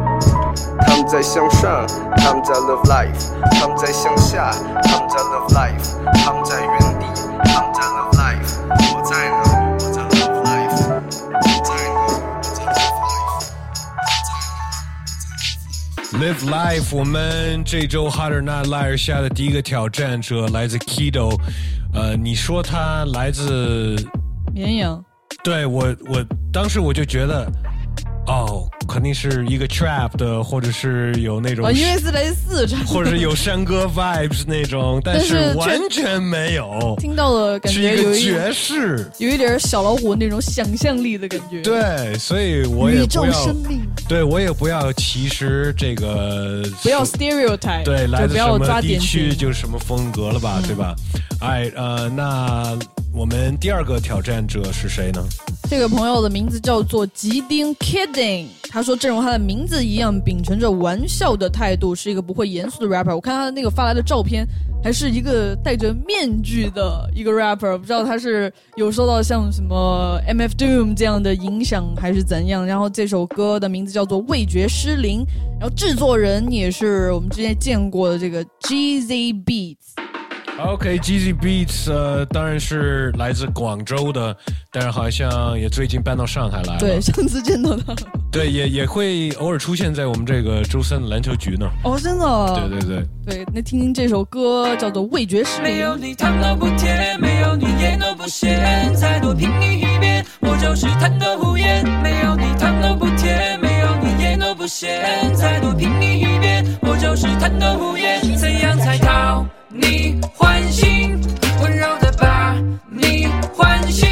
他们在向上，他们在 love life，他们在向下，他们在 love life，他们在原地，他们在 love life，我在呢，我在 love life，我在呢，我在 love life。Live Life，我们这周 Hard or Not Liar 下的第一个挑战者来自 Kido，呃，你说他来自，绵阳，对我我当时我就觉得，哦，肯定是一个 trap 的，或者是有那种啊，因为是来自四川，或者是有山歌 vibes 那种，但 (laughs) 但是完全没有，听到了感觉有一一个爵士。有一点小老虎那种想象力的感觉。对，所以我也不要对我也不要歧视这个，不要 stereotype，对，来自就不要什么地。区就是什么风格了吧，对吧？哎，呃，那我们第二个挑战者是谁呢？这个朋友的名字叫做吉丁 Kidding，他说，正如他的名字一样，秉承着玩笑的态度，是一个不会严肃的 rapper。我看他的那个发来的照片，还是一个戴着面具的一个 rapper，不知道他是有受到像什么 MF Doom 这样的影响，还是怎样。然后这首歌的名字叫做《味觉失灵》，然后制作人也是我们之前见过的这个 GZ Beats。OK，GZ、Beats，呃，当然是来自广州的，但是好像也最近搬到上海来了。对，上次见到他，对，也也会偶尔出现在我们这个周三的篮球局呢。哦，真的，对对对，对，那听听这首歌叫做《味觉失灵没》。有你糖都不甜，没有你盐都不咸，再多评你一遍，我就是贪得无厌。没有你糖都不甜，没有你盐都不咸，再多评你一遍，我就是贪得无厌。怎样才讨你唤醒？温柔的把你唤醒，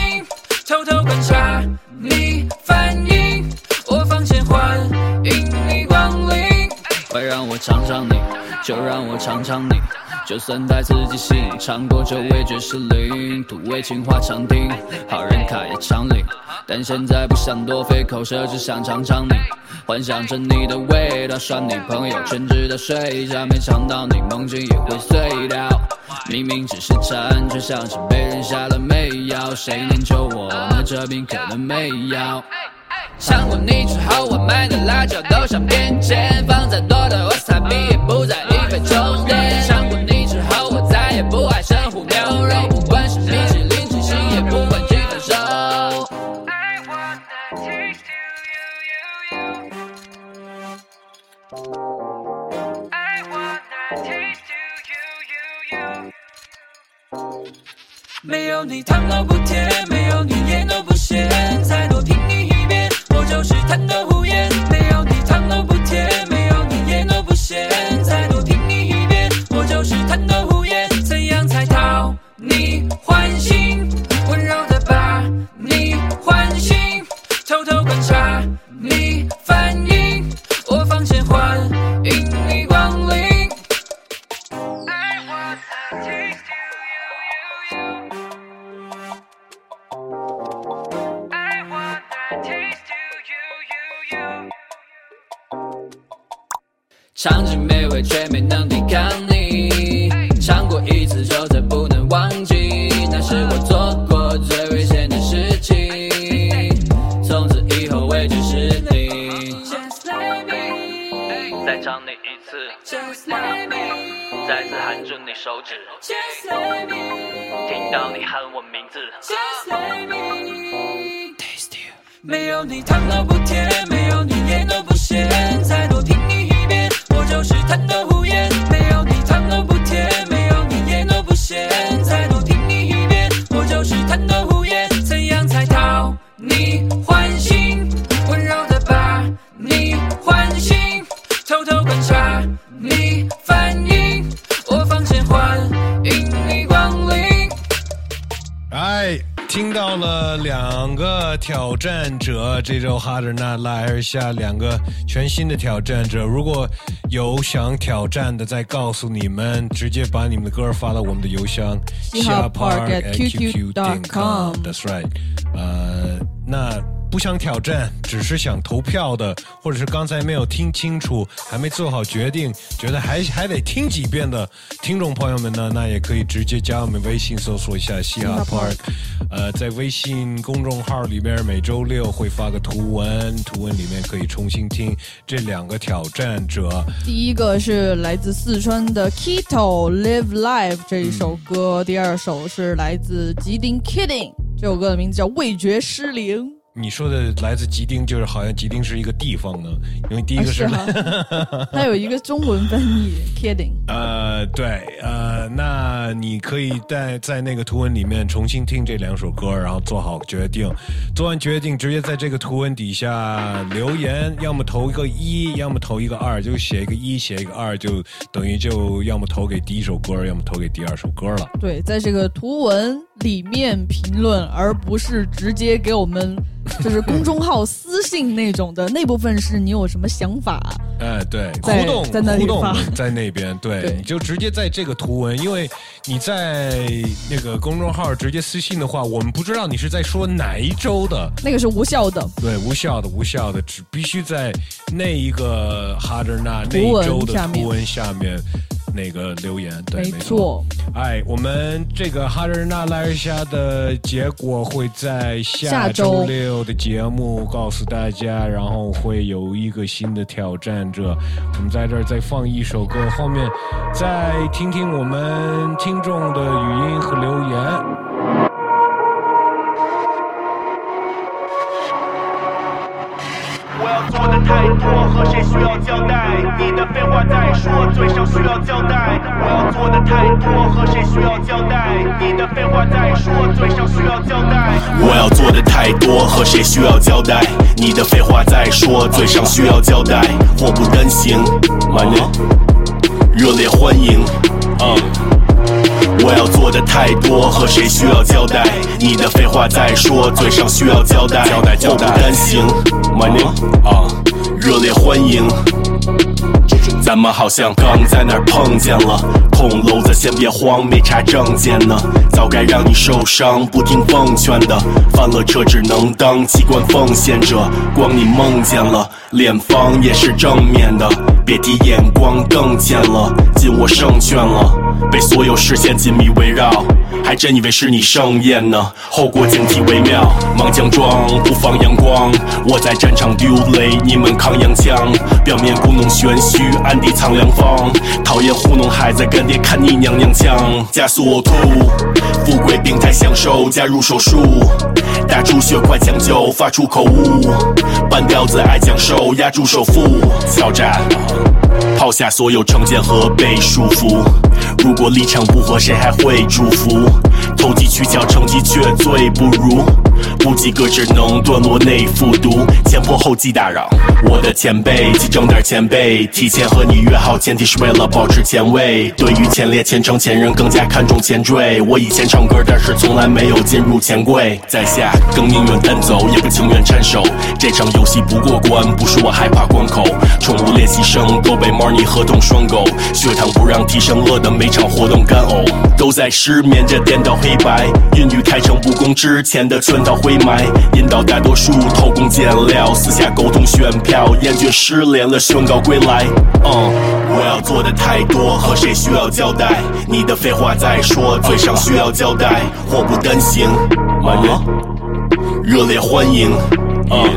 偷偷观察你反应，我房间欢迎你光临。快让我尝尝你，就让我尝尝你。就算带刺激性，尝过这味觉失灵，土味情话常听，好人卡也常领。但现在不想多费口舌，只想尝尝你，幻想着你的味道，耍你朋友全知道睡觉，没尝到你梦境也会碎掉。明明只是馋，却像是被人下了媚药，谁能救我？那这病可能没药。尝过你之后，我买的辣椒都想变尖，放再多的瓦萨比也不在意被充电。尝过你，虎牛肉，不管是米其林七星，也不管几分熟。I 没有你糖都不甜，没有你盐都不咸，再多听你一遍，我就是贪得无厌。没有你糖都不甜，没有你盐都不咸，再多听你一遍，我就是贪得无。你欢心？温柔的把你唤醒，偷偷观察你反应，我放线欢迎你光临。尝尽美味却没能抵抗含住你手指，听到你喊我名字。没有你糖都不甜，没有你盐都不咸，再多听你一遍，我就是贪得挑战者，这周哈德纳拉尔下两个全新的挑战者。如果有想挑战的，再告诉你们，直接把你们的歌发到我们的邮箱 hiphoppark at qq qq.com com。That's right。呃，那不想挑战，只是想投票的，或者是刚才没有听清楚，还没做好决定，觉得还还得听几遍的听众朋友们呢，那也可以直接加我们微信搜索一下嘻哈 Park。呃，在微信公众号里边，每周六会发个图文，图文里面可以重新听这两个挑战者。第一个是来自四川的 Kito Live Life 这一首歌，第二首是来自吉丁 Kidding 这首歌的名字叫味觉失灵。你说的来自吉丁，就是好像吉丁是一个地方呢，因为第一个是，啊 (laughs) 它有一个中文翻译 Kidding。呃，对，呃，那你可以在在那个图文里面重新听这两首歌，然后做好决定。做完决定，直接在这个图文底下留言，要么投一个一，要么投一个二，就写一个一，写一个二，就等于就要么投给第一首歌，要么投给第二首歌了。对，在这个图文里面评论，而不是直接给我们 (laughs) 就是公众号私信那种的。那部分是你有什么想法？哎，对，互动在那里互动发在那边，对，对你就直接在这个图文，因为你在那个公众号直接私信的话，我们不知道你是在说哪一周的，那个是无效的。对，无效的，无效的，只必须在那一个哈德纳那一周的图文下面那个留言，对，没没错。哎，我们这个哈日纳拉尔下的结果会在下周六的节目告诉大家，然后会有一个新的挑战者。我们在这儿再放一首歌，后面再听听我们听众的语音和留言。太多，和谁需要交代？你的废话再说，嘴上需要交代。我要做的太多，和谁需要交代？你的废话再说，嘴上需要交代。我要做的太多，和谁需要交代？你的废话再说，嘴上需要交代。祸不单行，My name，热烈欢迎，嗯。我要做的太多，和谁需要交代？你的废话再说，嘴上需要交代。交代交代，祸不单行，My name，啊，热烈欢迎。咱们好像刚在哪儿碰见了，捅娄子先别慌，没查证件呢。早该让你受伤，不听奉劝的，翻了车只能当器官奉献者。光你梦见了，脸方也是正面的，别提眼光更贱了。尽我胜券了，被所有视线紧密围绕，还真以为是你盛宴呢。后果警惕为妙，忙将装不放阳光，我在战场丢雷，你们扛洋枪，表面故弄玄虚，暗地藏良方。讨厌糊弄孩子，干爹看你娘娘腔，加速呕吐，富贵病态享受，加入手术，打出血块抢救，发出口误，半吊子爱讲授，压住首富，挑战。抛下所有成见和被束缚。如果立场不合，谁还会祝福？投机取巧，成绩却最不如。不及格只能段落内复读，前仆后继打扰。我的前辈，记整点前辈，提前和你约好，前提是为了保持前卫。对于前列、前程、前人更加看重前缀。我以前唱歌，但是从来没有进入前柜。在下更宁愿单走，也不情愿搀手。这场游戏不过关，不是我害怕关口。宠物练习生都被 Marnie 合同双狗，血糖不让提升，饿的每场活动干呕。都在失眠着颠倒黑白，孕育开诚布公之前的圈套灰霾，引导大多数偷工减料，私下沟通选票，厌倦失联了，宣告归来。嗯，我要做的太多，和谁需要交代？你的废话再说，嘴上需要交代，祸不单行。My name，热烈欢迎。嗯。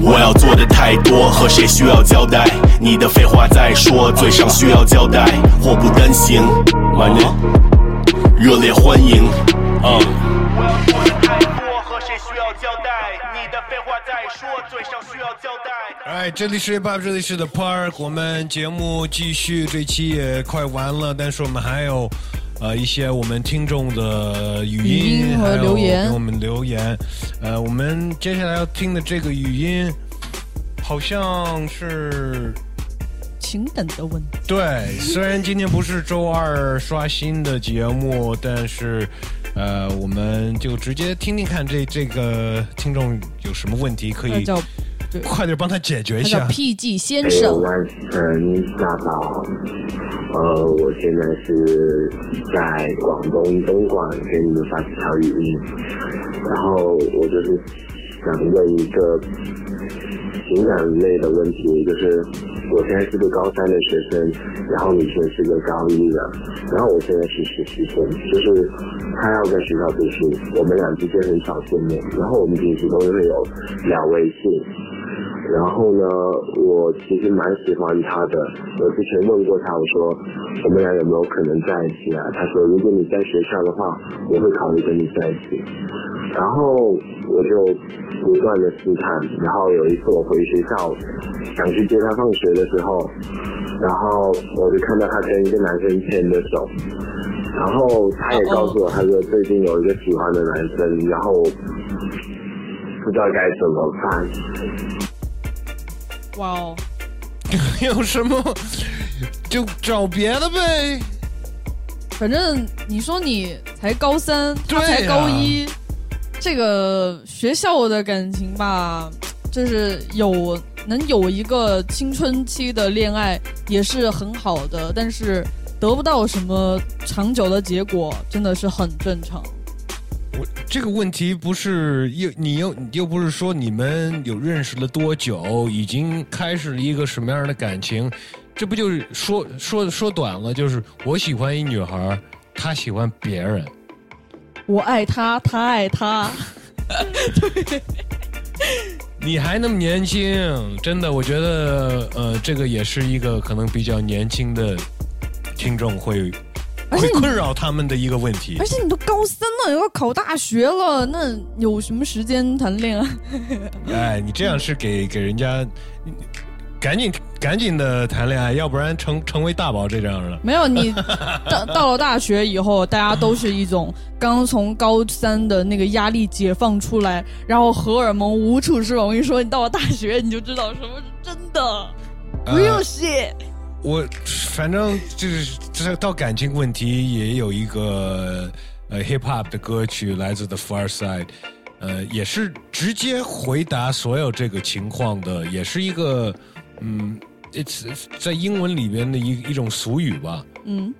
我要做的太多，和谁需要交代？你的废话再说，嘴上需要交代，祸不单行。My name，热烈欢迎。嗯。再说，嘴上需要交代。哎，这里是 Bob，这里是 The Park，我们节目继续，这期也快完了，但是我们还有呃一些我们听众的语语音还有留言给我们留言。呃，我们接下来要听的这个语音，好像是情感的问题。对，虽然今天不是周二刷新的节目，但是呃，我们就直接听听看这这个听众有什么问题，可以叫快点帮他解决一下。PG 先哎生，万晨大宝，呃，我现在是在广东东莞给你们发这条语音，然后我就是想问一个情感类的问题，就是我现在是个高三的学生，然后你现在是个高一的，然后我现在是实习生，就是他要在学校读书，我们俩之间很少见面，然后我们平时都会有聊微信。然后呢，我其实蛮喜欢他的。我之前问过他，我说我们俩有没有可能在一起啊？他说如果你在学校的话，我会考虑跟你在一起。然后我就不断的试探，然后有一次我回学校想去接他放学的时候，然后我就看到他跟一个男生牵着手，然后他也告诉我，他说最近有一个喜欢的男生，然后不知道该怎么办。哇哦，(laughs) 有什么就找别的呗。反正你说你才高三，他才高一，这个学校的感情吧，就是有能有一个青春期的恋爱也是很好的，但是得不到什么长久的结果，真的是很正常。这个问题不是又你又又不是说你们有认识了多久，已经开始了一个什么样的感情，这不就是说说说短了，就是我喜欢一女孩，她喜欢别人，我爱他，他爱他，你还那么年轻，真的，我觉得呃，这个也是一个可能比较年轻的听众会会困扰他们的一个问题而。且你都高三了，要考大学了，那有什么时间谈恋爱？(laughs) 哎，你这样是给给人家赶紧赶紧的谈恋爱，要不然成成为大宝这样的。没有，你到到了大学以后，大家都是一种刚从高三的那个压力解放出来，然后荷尔蒙无处释放。我跟你说，你到了大学，你就知道什么是真的。呃 Real shit。我反正就是这到感情问题也有一个呃 hip hop 的歌曲来自 The Far Side，呃，也是直接回答所有这个情况的，也是一个嗯，it's 在英文里边的一一种俗语吧。嗯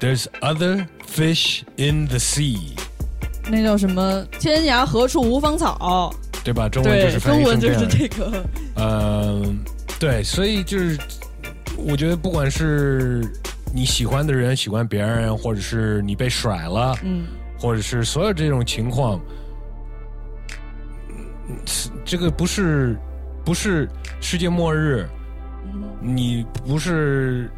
，There's other fish in the sea，那叫什么？天涯何处无芳草。对吧？中文就是，中文就是这个。嗯，对，所以就是，我觉得不管是你喜欢的人喜欢别人，或者是你被甩了，嗯，或者是所有这种情况，嗯这个不是不是世界末日，你不是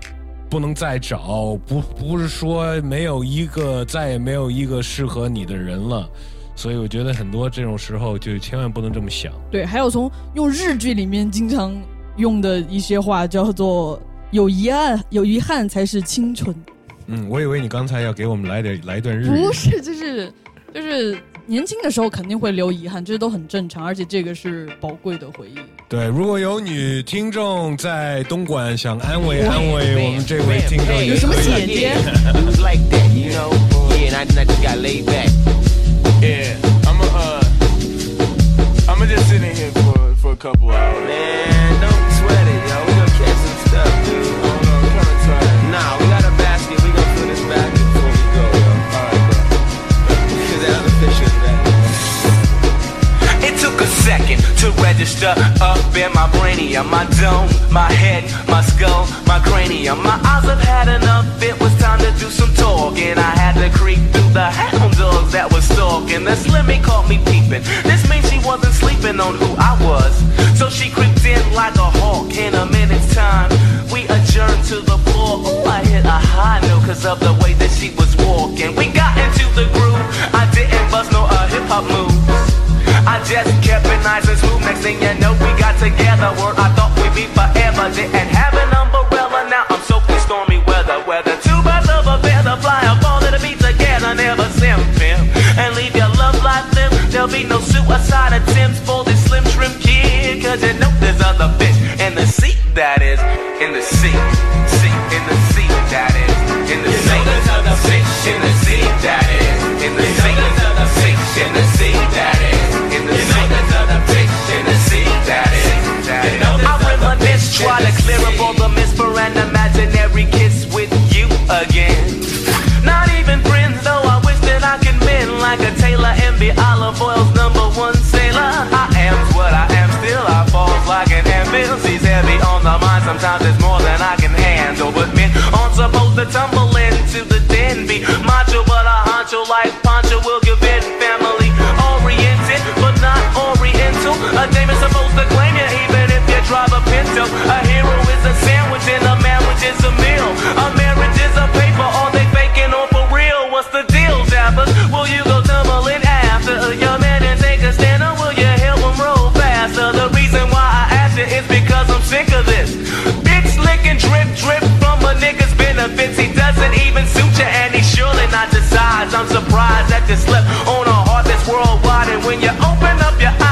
不能再找，不不是说没有一个再也没有一个适合你的人了。所以我觉得很多这种时候就千万不能这么想。对，还有从用日剧里面经常用的一些话，叫做“有遗憾，有遗憾才是青春”。嗯，我以为你刚才要给我们来点来一段日语。不是，就是就是年轻的时候肯定会留遗憾，这都很正常，而且这个是宝贵的回忆。对，如果有女听众在东莞想安慰 (laughs) 安慰我们这位听众，有什么姐姐？To register up in my brainium, my dome, my head, my skull, my cranium. My eyes have had enough, it was time to do some talking. I had to creep through the hound dogs that was stalking. The slimmy caught me peeping. This means she wasn't sleeping on who I was. So she creeped in like a hawk in a minute's time. We adjourned to the floor. Ooh, I hit a high note cause of the way that she was walking. We got into the groove. I didn't bust no uh, hip hop moves. I just kept it nice and smooth. Next thing you know, we got together. Word I thought we'd be forever. Didn't have an umbrella. Now I'm soaking stormy weather. Weather two birds of a feather fly up all to the beat together. Never simping and leave your love life limp. There'll be no suicide attempts for this slim shrimp kid. Cause you know there's other fish in the sea. That is in the sea. Sea in the sea. That is in the sea. There's other fish in the sea. That is in the sea. Try to clear up all the mess for an imaginary kiss with you again. Not even friends, though I wish that I could mend like a tailor and be olive oil's number one sailor. I am what I am, still I fall like an anvil. He's heavy on the mind, sometimes it's more than I can handle. But men aren't supposed to tumble into the den, be macho, but a honcho like Poncho will give in, family. Drive a Pinto. A hero is a sandwich and a marriage is a meal. A marriage is a paper, are they faking or for real? What's the deal, Zappers? Will you go tumbling after your man and take a stand or will you help him roll faster? The reason why I ask you is because I'm sick of this. Bitch licking drip drip from a nigga's benefits. He doesn't even suit you and he's surely not size. I'm surprised that you slept on a heart that's worldwide. And when you open up your eyes,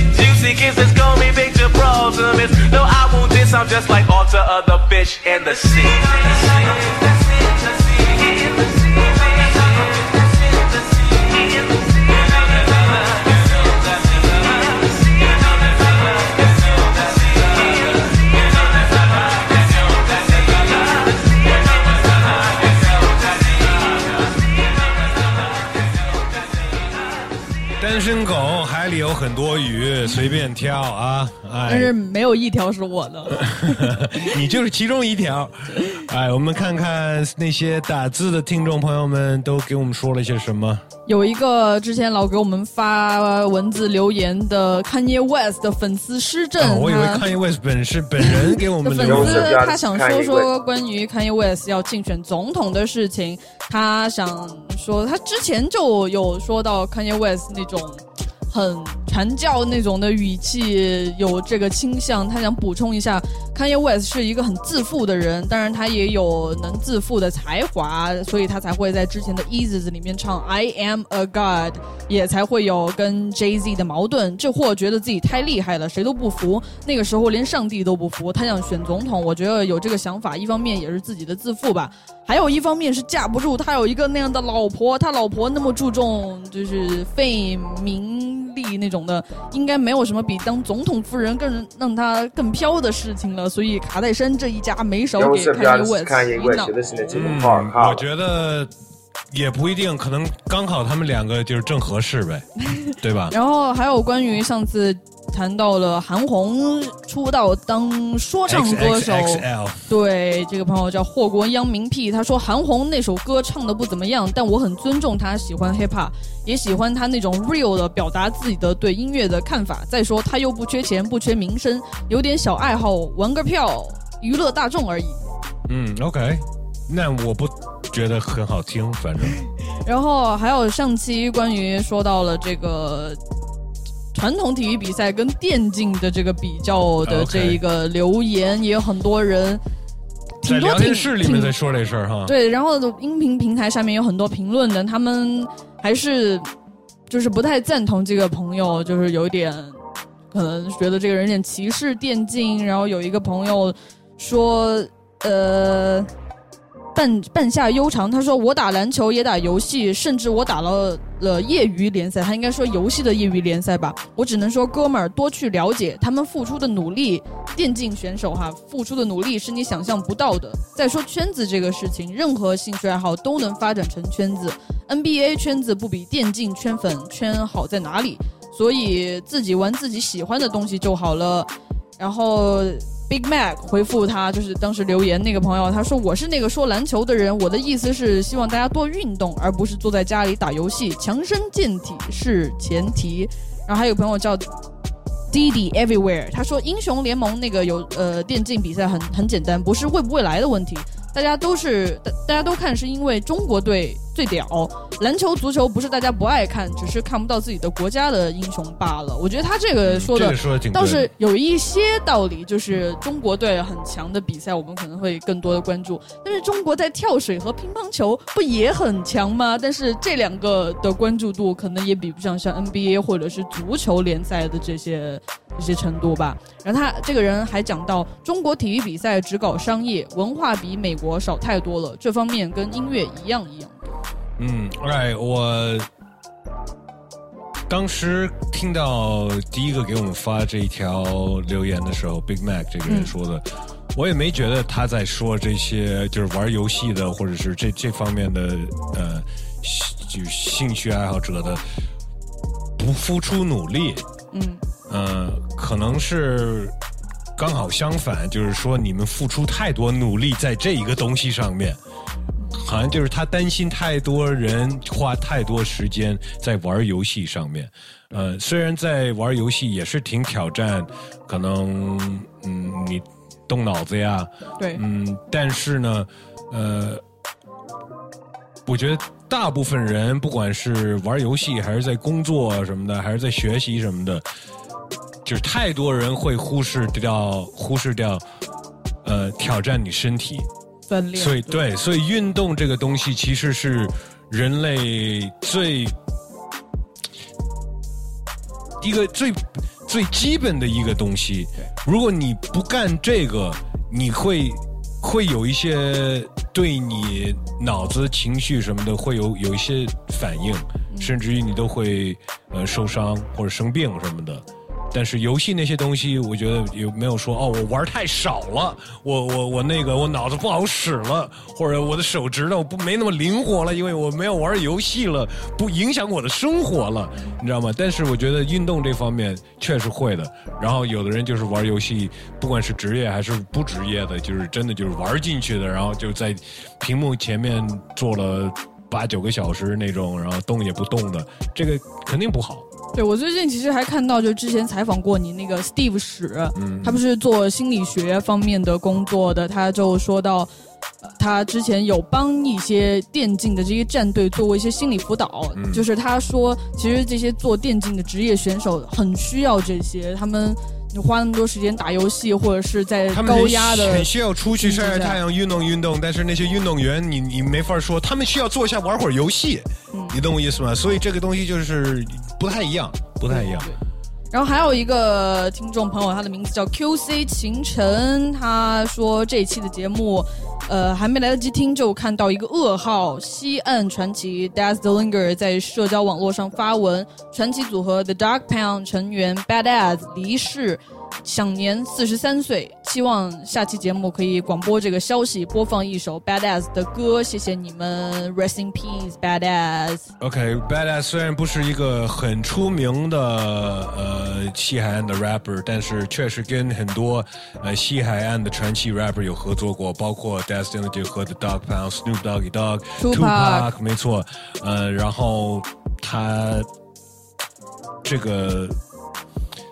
big juicy kisses. Call me picture problem is no, I won't diss. I'm just like all the other fish in the sea. 很多鱼，随便挑啊！哎但是哎，没有一条是我的。(laughs) 你就是其中一条。哎，我们看看那些打字的听众朋友们都给我们说了些什么。有一个之前老给我们发文字留言的 Kanye West 的粉丝施政，啊我以为 Kanye West 本是本人给我 (laughs) 的粉们留丝，他想说说关于 Kanye West 要竞选总统的事情，他想说他之前就有说到 Kanye West 那种很传教那种的语气有这个倾向，他想补充一下，Kanye West 是一个很自负的人，当然他也有能自负的才华，所以他才会在之前的 Eases 里面唱 I am a God，也才会有跟 Jay Z 的矛盾。这货觉得自己太厉害了，谁都不服，那个时候连上帝都不服，他想选总统，我觉得有这个想法，一方面也是自己的自负吧，还有一方面是架不住他有一个那样的老婆，他老婆那么注重就是 fame 名利那种的，应该没有什么比当总统夫人更让他更飘的事情了。所以卡戴珊这一家没少给 Kanye West 洗脑。嗯，我觉得也不一定，可能刚好他们两个就是正合适呗，(laughs) 对吧？然后还有关于上次谈到了韩红出道当说唱歌手对这个朋友叫祸国殃民屁，他说韩红那首歌唱的不怎么样，但我很尊重他喜欢 hip hop，也喜欢他那种 real 的表达自己的对音乐的看法。再说他又不缺钱，不缺名声，有点小爱好，玩个票娱乐大众而已。嗯，OK，那我不觉得很好听，反正然后还有上期关于说到了这个传统体育比赛跟电竞的这个比较的这一个留言，也有很多人挺多挺在聊天室里面在说这事儿哈。对，然后音频平台上面有很多评论的，他们还是就是不太赞同这个朋友，就是有一点可能觉得这个人有点歧视电竞。然后有一个朋友说，呃。半半夏悠长，他说我打篮球也打游戏，甚至我打了了业余联赛，他应该说游戏的业余联赛吧。我只能说哥们儿多去了解他们付出的努力，电竞选手哈付出的努力是你想象不到的。再说圈子这个事情，任何兴趣爱好都能发展成圈子，NBA 圈子不比电竞圈粉圈好在哪里？所以自己玩自己喜欢的东西就好了。然后 Big Mac 回复他，就是当时留言那个朋友，他说我是那个说篮球的人，我的意思是希望大家多运动，而不是坐在家里打游戏，强身健体是前提。然后还有朋友叫 Didi Everywhere，他说英雄联盟那个有呃电竞比赛很很简单，不是未不未来的问题，大家都是大大家都看是因为中国队最屌，篮球足球不是大家不爱看，只是看不到自己的国家的英雄罢了。我觉得他这个说的倒是有一些道理，就是中国队很强的比赛，我们可能会更多的关注。但是中国在跳水和乒乓球不也很强吗？但是这两个的关注度可能也比不上像 NBA 或者是足球联赛的这些这些程度吧。然后他这个人还讲到，中国体育比赛只搞商业，文化比美国少太多了，这方面跟音乐一样一样。嗯，right，我当时听到第一个给我们发这一条留言的时候，Big Mac 这个人说的，我也没觉得他在说这些就是玩游戏的或者是这这方面的呃，就兴趣爱好者的不付出努力，嗯，呃，可能是刚好相反，就是说你们付出太多努力在这一个东西上面，好像就是他担心太多人花太多时间在玩游戏上面。呃，虽然在玩游戏也是挺挑战，可能嗯你动脑子呀，对嗯，但是呢，呃，我觉得大部分人不管是玩游戏还是在工作什么的，还是在学习什么的，就是太多人会忽视掉忽视掉，呃，挑战你身体。所以对，所以运动这个东西其实是人类最一个最最基本的一个东西。如果你不干这个，你会会有一些对你脑子、情绪什么的会有有一些反应，甚至于你都会呃受伤或者生病什么的。但是游戏那些东西，我觉得有没有说哦，我玩太少了，我我我那个我脑子不好使了，或者我的手指头不没那么灵活了，因为我没有玩游戏了，不影响我的生活了，你知道吗？但是我觉得运动这方面确实会的。然后有的人就是玩游戏，不管是职业还是不职业的，就是真的就是玩进去的，然后就在屏幕前面做了八九个小时那种，然后动也不动的，这个肯定不好。对我最近其实还看到，就之前采访过你那个 Steve 史，嗯他不是做心理学方面的工作的，他就说到。呃他之前有帮一些电竞的这些战队做过一些心理辅导，嗯就是他说，其实这些做电竞的职业选手很需要这些，他们花那么多时间打游戏，或者是在高压的很需要出去晒晒太阳、运动运动，但是那些运动员，你你没法说，他们需要坐下玩会儿游戏，嗯你懂我意思吗？所以这个东西就是不太一样，不太一样。然后还有一个听众朋友，他的名字叫 QC 秦晨，他说这一期的节目，呃，还没来得及听就看到一个噩耗，西岸传奇 Daz Dillinger 在社交网络上发文，传奇组合 The Dark Pound 成员 Badass 离世，享年四十三岁。希望下期节目可以广播这个消息，播放一首 Badass 的歌，谢谢你们，Rest in peace Badass。OK，Badass、虽然不是一个很出名的呃西海岸的 rapper，但是确实跟很多呃西海岸的传奇 rapper 有合作过，包括 Destiny 和 The Dog Pound、Snoop Doggy Dogg、Tupac 没错，呃，然后他这个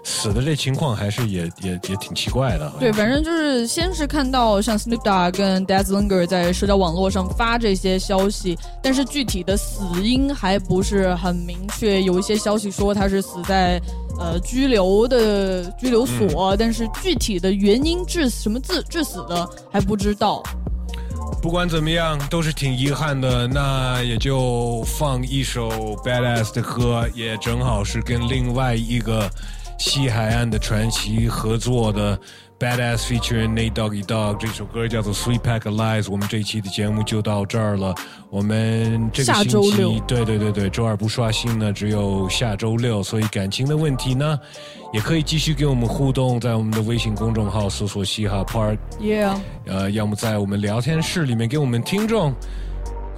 死的这情况还是也也也挺奇怪的。对，反正就是先是看到像 Snoop Dogg 跟 Daz Linger 在社交网络上发这些消息，但是具体的死因还不是很明确。有一些消息说他是死在呃拘留的拘留所，但是具体的原因致什么致致死的还不知道。不管怎么样，都是挺遗憾的。那也就放一首 Badass 的歌，也正好是跟另外一个西海岸的传奇合作的 Badass featuring Nate Doggy Dog。这首歌叫做 Sweet Pack of Lies。我们这一期的节目就到这儿了。我们这个星期，对对对对，周二不刷新呢，只有下周六。所以感情的问题呢，也可以继续跟我们互动，在我们的微信公众号搜索“嘻哈 Part”。Yeah，呃，要么在我们聊天室里面给我们听众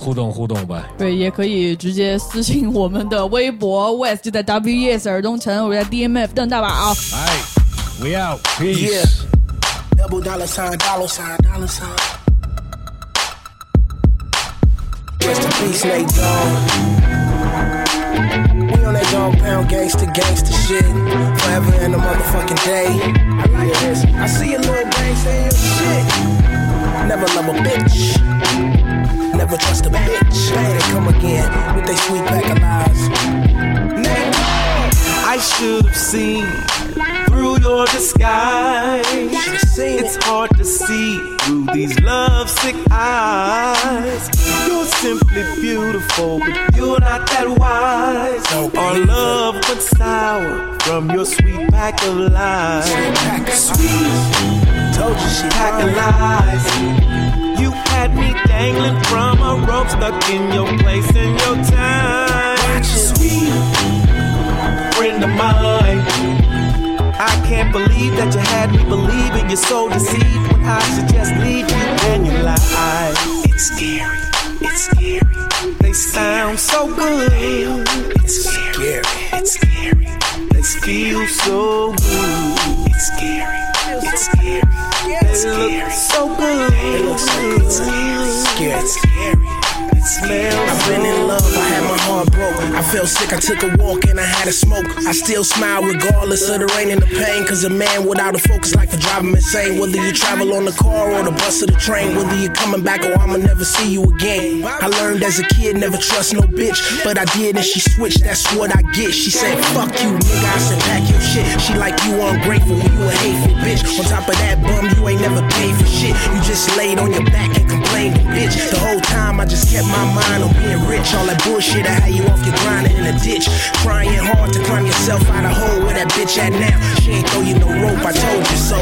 互动互动吧。对，也可以直接私信我们的微博 West 就在 WES 尔东城，我在 DMF 邓大宝。哎，We out，peace。Yeah. Double dollar sign, dollar sign, dollar sign. Rest in peace, Nate Dogg. We on that dog pound gangsta gangsta shit. Forever and a motherfucking day. I like this. I see a little saying your shit. Never love a bitch. Never trust a bitch. Hey, they come again with they sweet pack of lies. I should have seen through your disguise. It's hard to see through these lovesick eyes. You're simply beautiful, but you're not that wise. Our love went sour from your sweet pack of lies. Sweet, told you she pack of lies. You had me dangling from a rope, stuck in your place and your time. Sweet friend of mine. Can't believe that you had me believing you're so deceived when I should just leave you and you lie. It's scary, it's scary. They sound so good. It's scary, it's scary. They feel so good. It's scary, it's scary. They look so good. They look so good. It's scary, it's scary. I've been in love, I had my heart broke. I felt sick, I took a walk and I had a smoke. I still smile regardless of the rain and the pain. Cause a man without a focus like for driving insane. Whether you travel on the car or the bus or the train, whether you're coming back or I'ma never see you again. I learned as a kid, never trust no bitch. But I did and she switched, that's what I get. She said, fuck you, nigga. I said, pack your shit. She like you ungrateful, you a hateful bitch. On top of that, bum, you ain't never paid for shit. You just laid on your back and complained, bitch. The whole time I just kept my mind on being rich. All that bullshit you off your in a ditch. Hard to climb yourself out of hole where that bitch at now. She ain't throw you no rope, I told you so.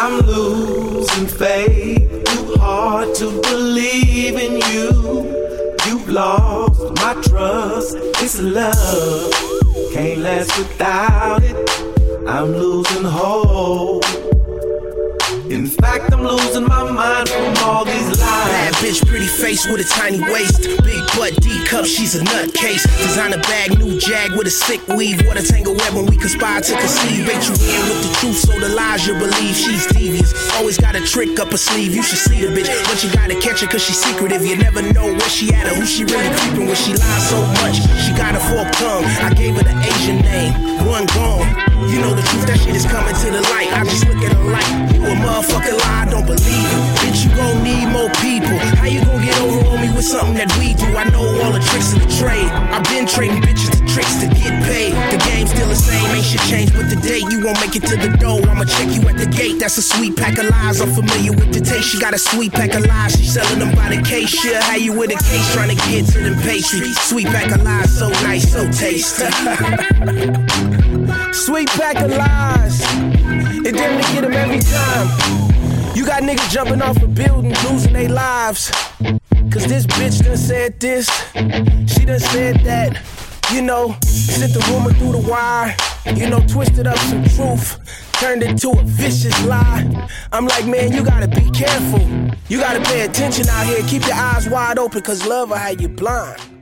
I'm losing faith. Too hard to believe in you. You've lost my trust. This love can't last without it. I'm losing hope. In fact, I'm losing my mind from all these lies. Bitch, pretty face with a tiny waist. Big butt, D cup, she's a nutcase. Designer bag, new jag with a sick weave. What a tangle web when we conspire to conceive. Bait you in with the truth, so the lies you believe. She's devious. Always got a trick up her sleeve. You should see the bitch, but you gotta catch her cause she's secretive. You never know where she at or who she really creeping when she lies so much. She got a forked tongue. I gave her the Asian name. One gone. You know the truth, that shit is coming to the light. I just look at her like, you a motherfucking lie, I don't believe it. Bitch, you gon' need more people. How you gon' get over on me with something that we do? I know all the tricks of the trade. I've been trading bitches to tricks to get paid. The game's still the same, ain't shit changed but the date. You won't make it to the door, I'ma check you at the gate. That's a sweet pack of lies, I'm familiar with the taste. She got a sweet pack of lies, she selling them by the case. Sure, how you with a case trying to get to them pastries? Sweet pack of lies, so nice, so tasty. (laughs) Sweet pack of lies. It damn near get them every time. You got niggas jumping off a building, losing their lives. Cause this bitch done said this, she done said that. You know, sent the rumor through the wire. You know, twisted up some truth, turned it to a vicious lie. I'm like, man, you gotta be careful. You gotta pay attention out here. Keep your eyes wide open, cause love will have you blind.